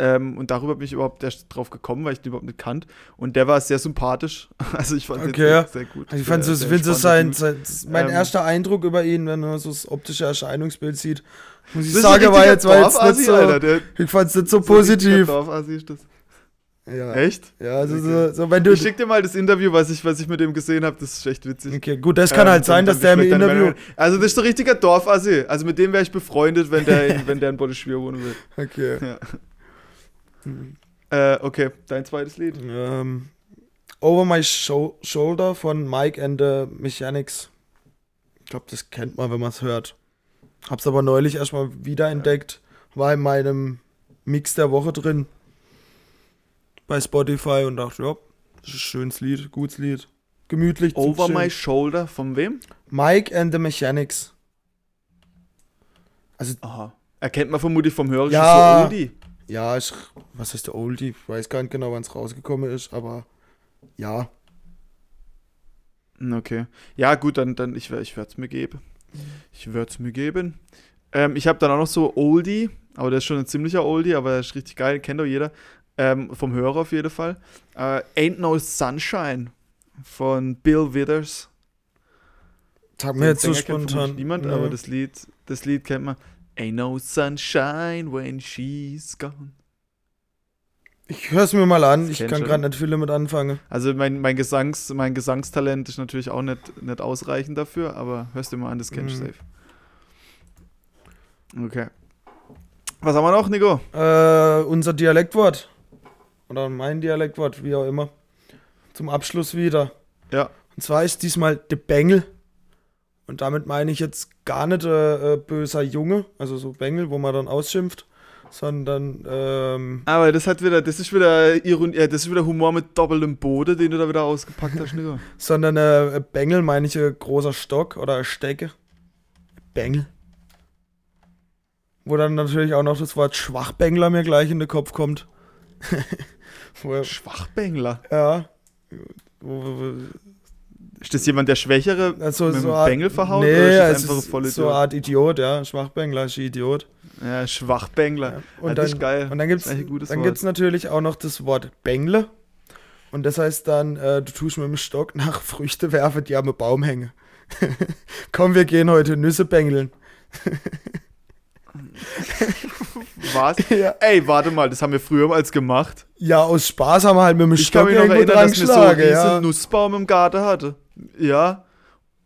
Ähm, und darüber bin ich überhaupt erst drauf gekommen, weil ich den überhaupt nicht kannte. Und der war sehr sympathisch. *laughs* Also ich fand den Okay. sehr, sehr gut. Ich fand Sehr- so, sehr find so sein, sein, mein Ähm, erster Eindruck über ihn, wenn man so das optische Erscheinungsbild sieht, muss ich sagen, war jetzt, war jetzt nicht so, Alter, der- ich fand's nicht so so positiv. Dorfassi ist das. Ja. Echt? Ja, also Okay. so, so wenn du. Ich schick dir mal das Interview, was ich, was ich mit dem gesehen habe. Das ist echt witzig. Okay, gut, das kann Ähm, halt sein, dann- dass dann der im Interview. Meinung. Also, das ist so ein richtiger Dorfassi. Also, mit dem wäre ich befreundet, wenn der in, *laughs* wenn der in Botteschwier wohnen will. Okay. Ja. Äh, okay, dein zweites Lied. Ähm, Over My Sho Shoulder von Mike and the Mechanics. Ich glaube, das kennt man, wenn man es hört. Hab's aber neulich erstmal wiederentdeckt. War in meinem Mix der Woche drin. Bei Spotify und dachte, ja, das ist ein schönes Lied, gutes Lied. Gemütlich. Over. My Shoulder, von wem? Mike and the Mechanics. Aha. Erkennt man vermutlich vom Hörer Ja. so Oldie. Ja, ich, was heißt der Oldie? Ich weiß gar nicht genau, wann es rausgekommen ist, aber ja. Hm, Okay. Ja, gut, dann, dann ich, ich werde es mir geben. Ich werde es mir geben. Ähm, ich habe dann auch noch so Oldie, aber der ist schon ein ziemlicher Oldie, aber der ist richtig geil, kennt doch jeder. Ähm, vom Hörer auf jeden Fall. Äh, Ain't No Sunshine von Bill Withers. Sag Den mir jetzt so spontan. Niemand, Nee. aber das Lied, das Lied kennt man. Ain't no sunshine when she's gone. Ich hör's mir mal an, ich kann gerade nicht viel damit anfangen. Also mein, mein, Gesangs, mein Gesangstalent ist natürlich auch nicht, nicht ausreichend dafür, aber hörst du mal an, das kennst du Mhm. safe. Okay. Was haben wir noch, Nico? Äh, unser Dialektwort. Oder mein Dialektwort, wie auch immer. Zum Abschluss wieder. Ja. Und zwar ist diesmal de Bengel. Und damit meine ich jetzt gar nicht äh, äh, böser Junge, also so Bengel, wo man dann ausschimpft, sondern ähm, Aber das hat wieder, das ist wieder Iron, äh, das ist wieder Humor mit doppeltem Boden, den du da wieder ausgepackt hast, Nico. *laughs* sondern äh, Bengel meine ich ein großer Stock oder Stecke. Bengel. Wo dann natürlich auch noch das Wort Schwachbengler mir gleich in den Kopf kommt. *laughs* wo, er- Schwachbängler. ja. Ist das jemand, der Schwächere also mit so dem Art- Bengel verhaut? Nee, oder ist das es einfach ein ist Vollidiot? so eine Art Idiot, ja. Schwachbengler ist ein Idiot. Ja, Schwachbängler. Ja. Und das ist dann, geil. und dann ist Wort. gibt's natürlich auch noch das Wort Bengle. Und das heißt dann, äh, du tust mit dem Stock nach Früchte werfen, die am Baum hängen. *laughs* Komm, wir gehen heute Nüsse bengeln. *laughs* Was? Ja. Ey, warte mal, das haben wir früher mal gemacht. Ja, aus Spaß haben wir halt mit dem Ich kann Stock mich noch erinnern, dass wir so einen ja. Nussbaum im Garten hatte. Ja.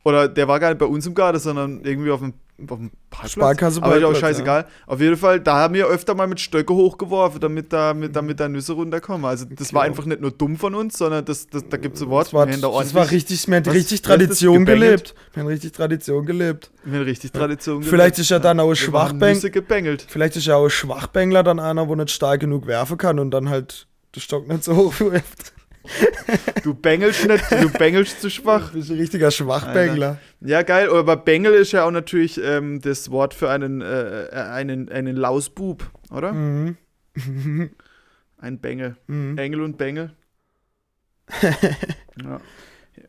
Oder der war gar nicht bei uns im Garten, sondern irgendwie auf dem, auf dem Parkplatz. Sparkasse Aber ist auch scheißegal. Auf jeden Fall, da haben wir öfter mal mit Stöcke hochgeworfen, damit da, mit, damit da Nüsse runterkommen. Also das Okay. war einfach nicht nur dumm von uns, sondern das, das, da gibt es ein Wort. Das war, das war richtig, wir haben Was- richtig was ist das? Tradition gelebt. Wir haben richtig Tradition gelebt. wir haben richtig Tradition Vielleicht gelebt. ist ja dann auch ein Schwachbängler. Vielleicht ist ja auch ein Schwachbängler dann einer, wo nicht stark genug werfen kann und dann halt den Stock nicht so hoch wirft. Du bängelst nicht, du bängelst zu schwach. Du bist ein richtiger Schwachbängler. Ja, geil, aber Bengel ist ja auch natürlich ähm, das Wort für einen, äh, äh, einen, einen Lausbub, oder? Mhm. Ein Bengel. Mhm. Engel und Bengel. *laughs* ja.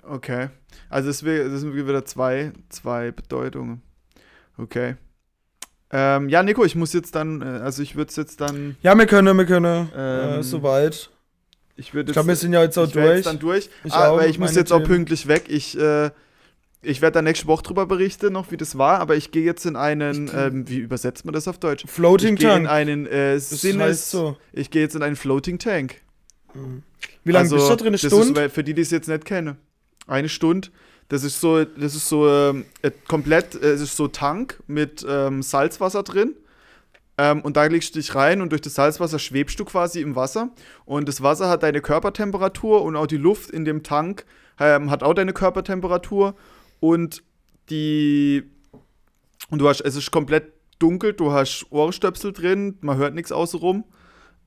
Okay. Also das sind wieder zwei, zwei Bedeutungen. Okay. Ähm, ja, Nico, ich muss jetzt dann, äh, also ich würde es jetzt dann, Ja, wir können, wir können. äh, Ähm, soweit. Ich würde Ich glaube, wir sind ja jetzt auch durch. jetzt dann durch. Ich ah, auch, aber ich muss jetzt auch Themen. pünktlich weg. Ich, äh, ich werde da nächste Woche drüber berichten, noch wie das war, aber ich gehe jetzt in einen, ähm, wie übersetzt man das auf Deutsch? Floating ich gehe in Tank. einen äh, Das heißt Sinnes, so. ich gehe jetzt in einen Floating Tank. Mhm. Wie lange Also, bist du da drin? Eine Stunde? Ist, für die, die es jetzt nicht kennen. Eine Stunde. Das ist so, das ist so ähm, äh, komplett, es ist so Tank mit ähm, Salzwasser drin. Ähm, und da legst du dich rein und durch das Salzwasser schwebst du quasi im Wasser. Und das Wasser hat deine Körpertemperatur und auch die Luft in dem Tank ähm, hat auch deine Körpertemperatur. Und die. Und du hast, es ist komplett dunkel, du hast Ohrstöpsel drin, man hört nichts außenrum.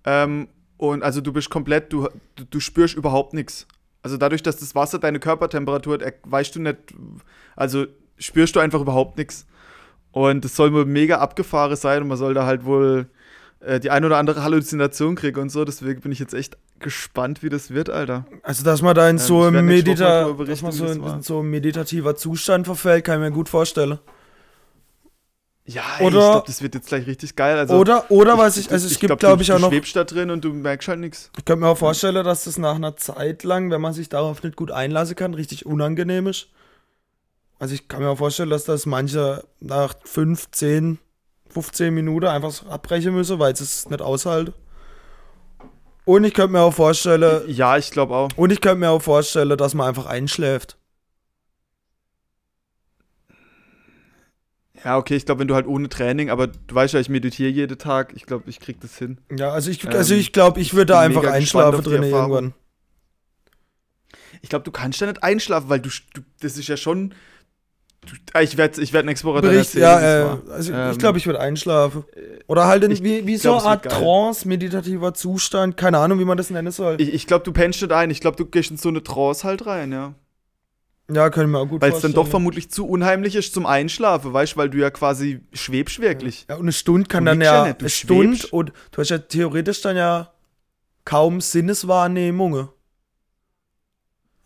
Ähm, und also du bist komplett, du, du, spürst überhaupt nichts. Also dadurch, dass das Wasser deine Körpertemperatur hat, weißt du nicht, also spürst du einfach überhaupt nichts. Und es soll wohl mega abgefahren sein und man soll da halt wohl äh, die ein oder andere Halluzination kriegen und so. Deswegen bin ich jetzt echt gespannt, wie das wird, Alter. Also, dass man da in Ähm, so ich Medita dass man so in, so ein meditativer Zustand verfällt, kann ich mir gut vorstellen. Ja, Oder- ich glaube, das wird jetzt gleich richtig geil. Also, oder, oder was ich, also es gibt, glaub, glaube du- ich, auch du noch, schwebst da drin und du merkst halt nichts. ich könnte mir auch vorstellen, dass das nach einer Zeit lang, wenn man sich darauf nicht gut einlassen kann, richtig unangenehm ist. Also ich kann mir auch vorstellen, dass das manche nach 5, 10, 15 Minuten einfach abbrechen müssen, weil sie es nicht aushalten. Und ich könnte mir auch vorstellen, Ja, ich glaube auch. und ich könnte mir auch vorstellen, dass man einfach einschläft. Ja, okay, ich glaube, wenn du halt ohne Training, aber du weißt ja, ich meditiere jeden Tag. Ich glaube, ich krieg das hin. Ja, also ich, Ähm, also ich glaube, ich würde bin einfach einschlafen Erfahrung. irgendwann. Ich glaube, du kannst ja nicht einschlafen, weil du, du das ist ja schon. Du, ah, ich werde ich werd nächste Woche dann Bericht, erzählen, ja, äh, also Ähm, ich glaube, ich würde einschlafen. Oder halt in, ich wie, wie glaub, so eine Art. Trance, meditativer Zustand, keine Ahnung, wie man das nennen soll. Ich, ich glaube, du pennst nicht ein. Ich glaube, du gehst in so eine Trance halt rein, ja. ja, können wir auch gut Weil es dann doch vermutlich zu unheimlich ist zum Einschlafen, weißt du, weil du ja quasi schwebst wirklich. Ja, und eine Stunde kann Du dann ja, ja nicht, du eine Stunde und du hast ja theoretisch dann ja kaum Sinneswahrnehmungen.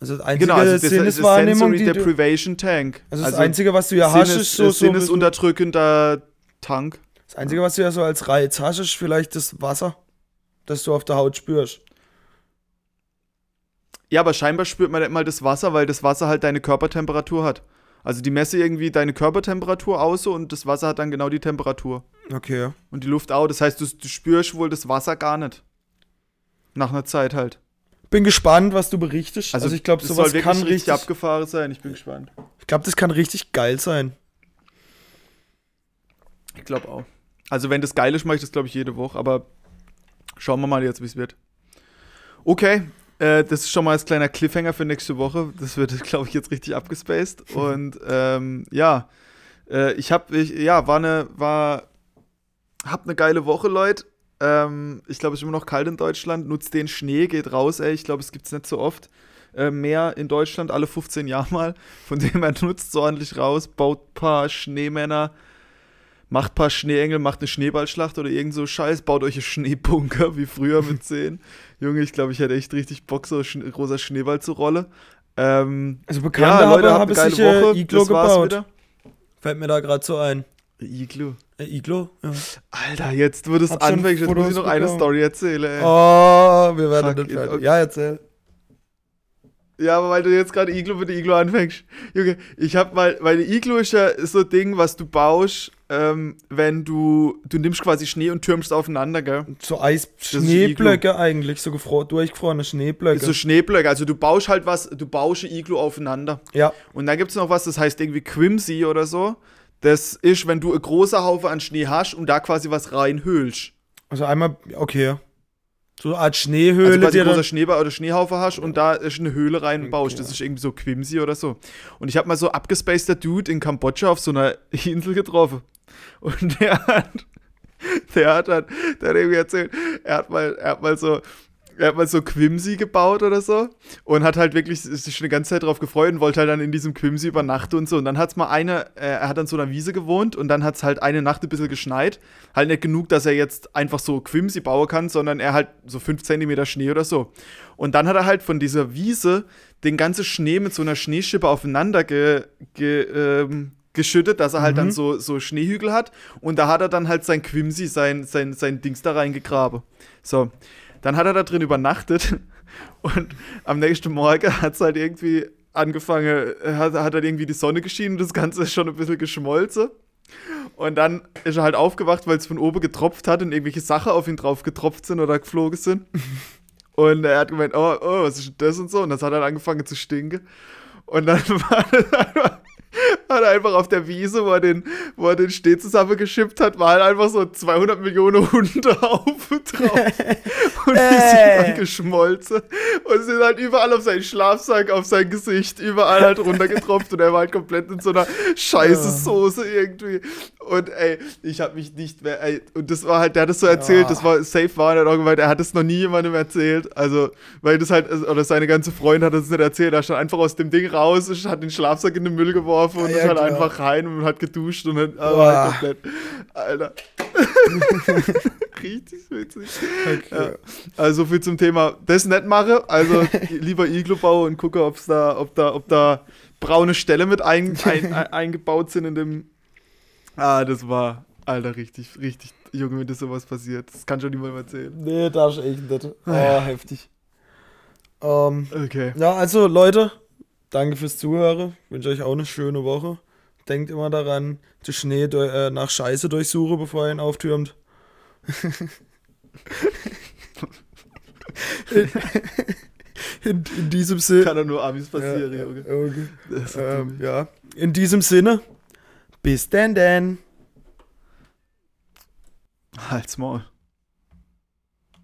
Also das einzige Genau, also das, das Sinneswahrnehmung, du, Deprivation Tank. also das einzige, was du ja hast, ist so, so sinnesunterdrückender Tank. das einzige, was du ja so als Reiz hast, ist vielleicht das Wasser, das du auf der Haut spürst. Ja, aber scheinbar spürt man nicht mal das Wasser, weil das Wasser halt deine Körpertemperatur hat. Also die messe irgendwie deine Körpertemperatur aus und das Wasser hat dann genau die Temperatur. Okay. Und die Luft auch. Das heißt, du, du spürst wohl das Wasser gar nicht. Nach einer Zeit halt. Bin gespannt, was du berichtest. Also, ich glaube, sowas kann richtig, richtig, abgefahren sein. Ich bin gespannt. ich glaube, das kann richtig geil sein. Ich glaube auch. Also wenn das geil ist, mache ich das, glaube ich, jede Woche. Aber schauen wir mal jetzt, wie es wird. Okay, äh, das ist schon mal als kleiner Cliffhanger für nächste Woche. Das wird, *laughs* glaube ich, jetzt richtig abgespaced. *laughs* Und ähm, ja, äh, ich habe, ja, war eine, war, hab eine geile Woche, Leute. Ähm, ich glaube, es ist immer noch kalt in Deutschland. Nutzt den Schnee, geht raus, ey. Ich glaube, es gibt es nicht so oft. Äh, mehr in Deutschland, alle 15 Jahre *laughs* mal. Von dem her nutzt so ordentlich raus, baut ein paar Schneemänner, macht ein paar Schneeengel, macht eine Schneeballschlacht oder irgend so Scheiß, baut euch einen Schneebunker *laughs* wie früher mit 10. Junge, ich glaube, ich hätte echt richtig Bock, so sch großer Schneeball zu rollen. Ähm, Also Bekannte ja, Leute, geile sich äh, Woche. Iglo das war's gebaut. wieder. Fällt mir da gerade so ein. Iglu. Äh, Iglo? Ja. Alter, jetzt wird es anfängt, jetzt muss ich noch eine bekommen. Story erzählen, ey. Oh, wir werden Fuck nicht fertig. okay. Ja, erzähl. Ja, aber weil du jetzt gerade Iglu mit der Iglu anfängst. Junge, ich hab mal, weil die Iglu ist ja so ein Ding, was du baust, ähm, wenn du, du nimmst quasi Schnee und türmst aufeinander, gell? So Eis Iglo. Schneeblöcke eigentlich, so gefro durchgefrorene Schneeblöcke. So Schneeblöcke, also du baust halt was, du baust Iglu aufeinander. ja, Und dann gibt es noch was, das heißt irgendwie Quimsy oder so. Das ist, wenn du ein großer Haufen an Schnee hast und da quasi was reinhüllst. also einmal, okay. So eine Art Schneehöhle, Also quasi ein großer Schneeball oder Schneehaufen hast und da ist eine Höhle reinbaust. Okay. Das ist irgendwie so Quimsy oder so. Und ich habe mal so abgespaceter Dude in Kambodscha auf so einer *laughs* Insel getroffen. Und der hat, der hat dann, der hat irgendwie erzählt, er hat mal, er hat mal so, er hat mal so Quimsy gebaut oder so und hat halt wirklich sich schon eine ganze Zeit drauf gefreut und wollte halt dann in diesem Quimsy übernachten und so. Und dann hat's mal eine, äh, er hat an so einer Wiese gewohnt und dann hat's halt eine Nacht ein bisschen geschneit. Halt nicht genug, dass er jetzt einfach so Quimsy bauen kann, sondern er halt so 5 cm Schnee oder so. Und dann hat er halt von dieser Wiese den ganzen Schnee mit so einer Schneeschippe aufeinander ge, ge, ähm, geschüttet, dass er halt dann so, so Schneehügel hat. Und da hat er dann halt sein Quimsy, sein, sein, sein Dings da reingegraben. So. Dann hat er da drin übernachtet *laughs* und am nächsten Morgen *laughs* hat es halt irgendwie angefangen, hat, hat dann irgendwie die Sonne geschienen und das Ganze ist *laughs* schon ein bisschen geschmolzen. Und dann ist er halt aufgewacht, weil es von oben getropft hat und irgendwelche Sachen auf ihn drauf getropft sind oder geflogen sind. Und er hat gemeint, oh, oh, was ist denn das und so? Und das hat dann angefangen zu stinken. Und dann war das einfach, hat er einfach auf der Wiese, wo er den, wo er den Steh zusammengeschippt hat, war halt einfach so 200 Millionen Hundehaufen *laughs* drauf. Und die sind dann geschmolzen. Und sind halt überall auf seinen Schlafsack, auf sein Gesicht, überall halt runtergetropft. Und er war halt komplett in so einer scheiße. Soße irgendwie. Und ey, ich hab mich nicht mehr, ey, und das war halt, der hat es so erzählt, das war safe war, er gemeint, er hat es noch nie jemandem erzählt. Also, weil das halt, oder seine ganze Freundin hat es nicht erzählt, er stand einfach aus dem Ding raus, hat den Schlafsack in den Müll geworfen und Ja, ist halt klar. einfach rein und hat geduscht und hat, halt komplett, Alter. *laughs* Richtig witzig. Okay. Ja. Also viel zum Thema das nicht mache. Also *laughs* lieber Iglu baue und gucke, ob's da, ob da, ob da braune Stelle mit ein, ein, *laughs* ein, eingebaut sind in dem. Ah, das war, Alter, richtig, richtig, Junge, wenn das sowas passiert. Das kann schon niemand erzählen. Nee, darfst echt nicht. Oh, heftig. Ähm, Okay. ja, also Leute, danke fürs Zuhören. Ich wünsche euch auch eine schöne Woche. Denkt immer daran, den Schnee äh, nach Scheiße durchsuche, bevor ihr ihn auftürmt. *laughs* in, in diesem Sinne. Kann doch nur Amis passieren, ja, Junge. okay. So ähm, ja. In diesem Sinne, bis denn denn. Halt's Maul.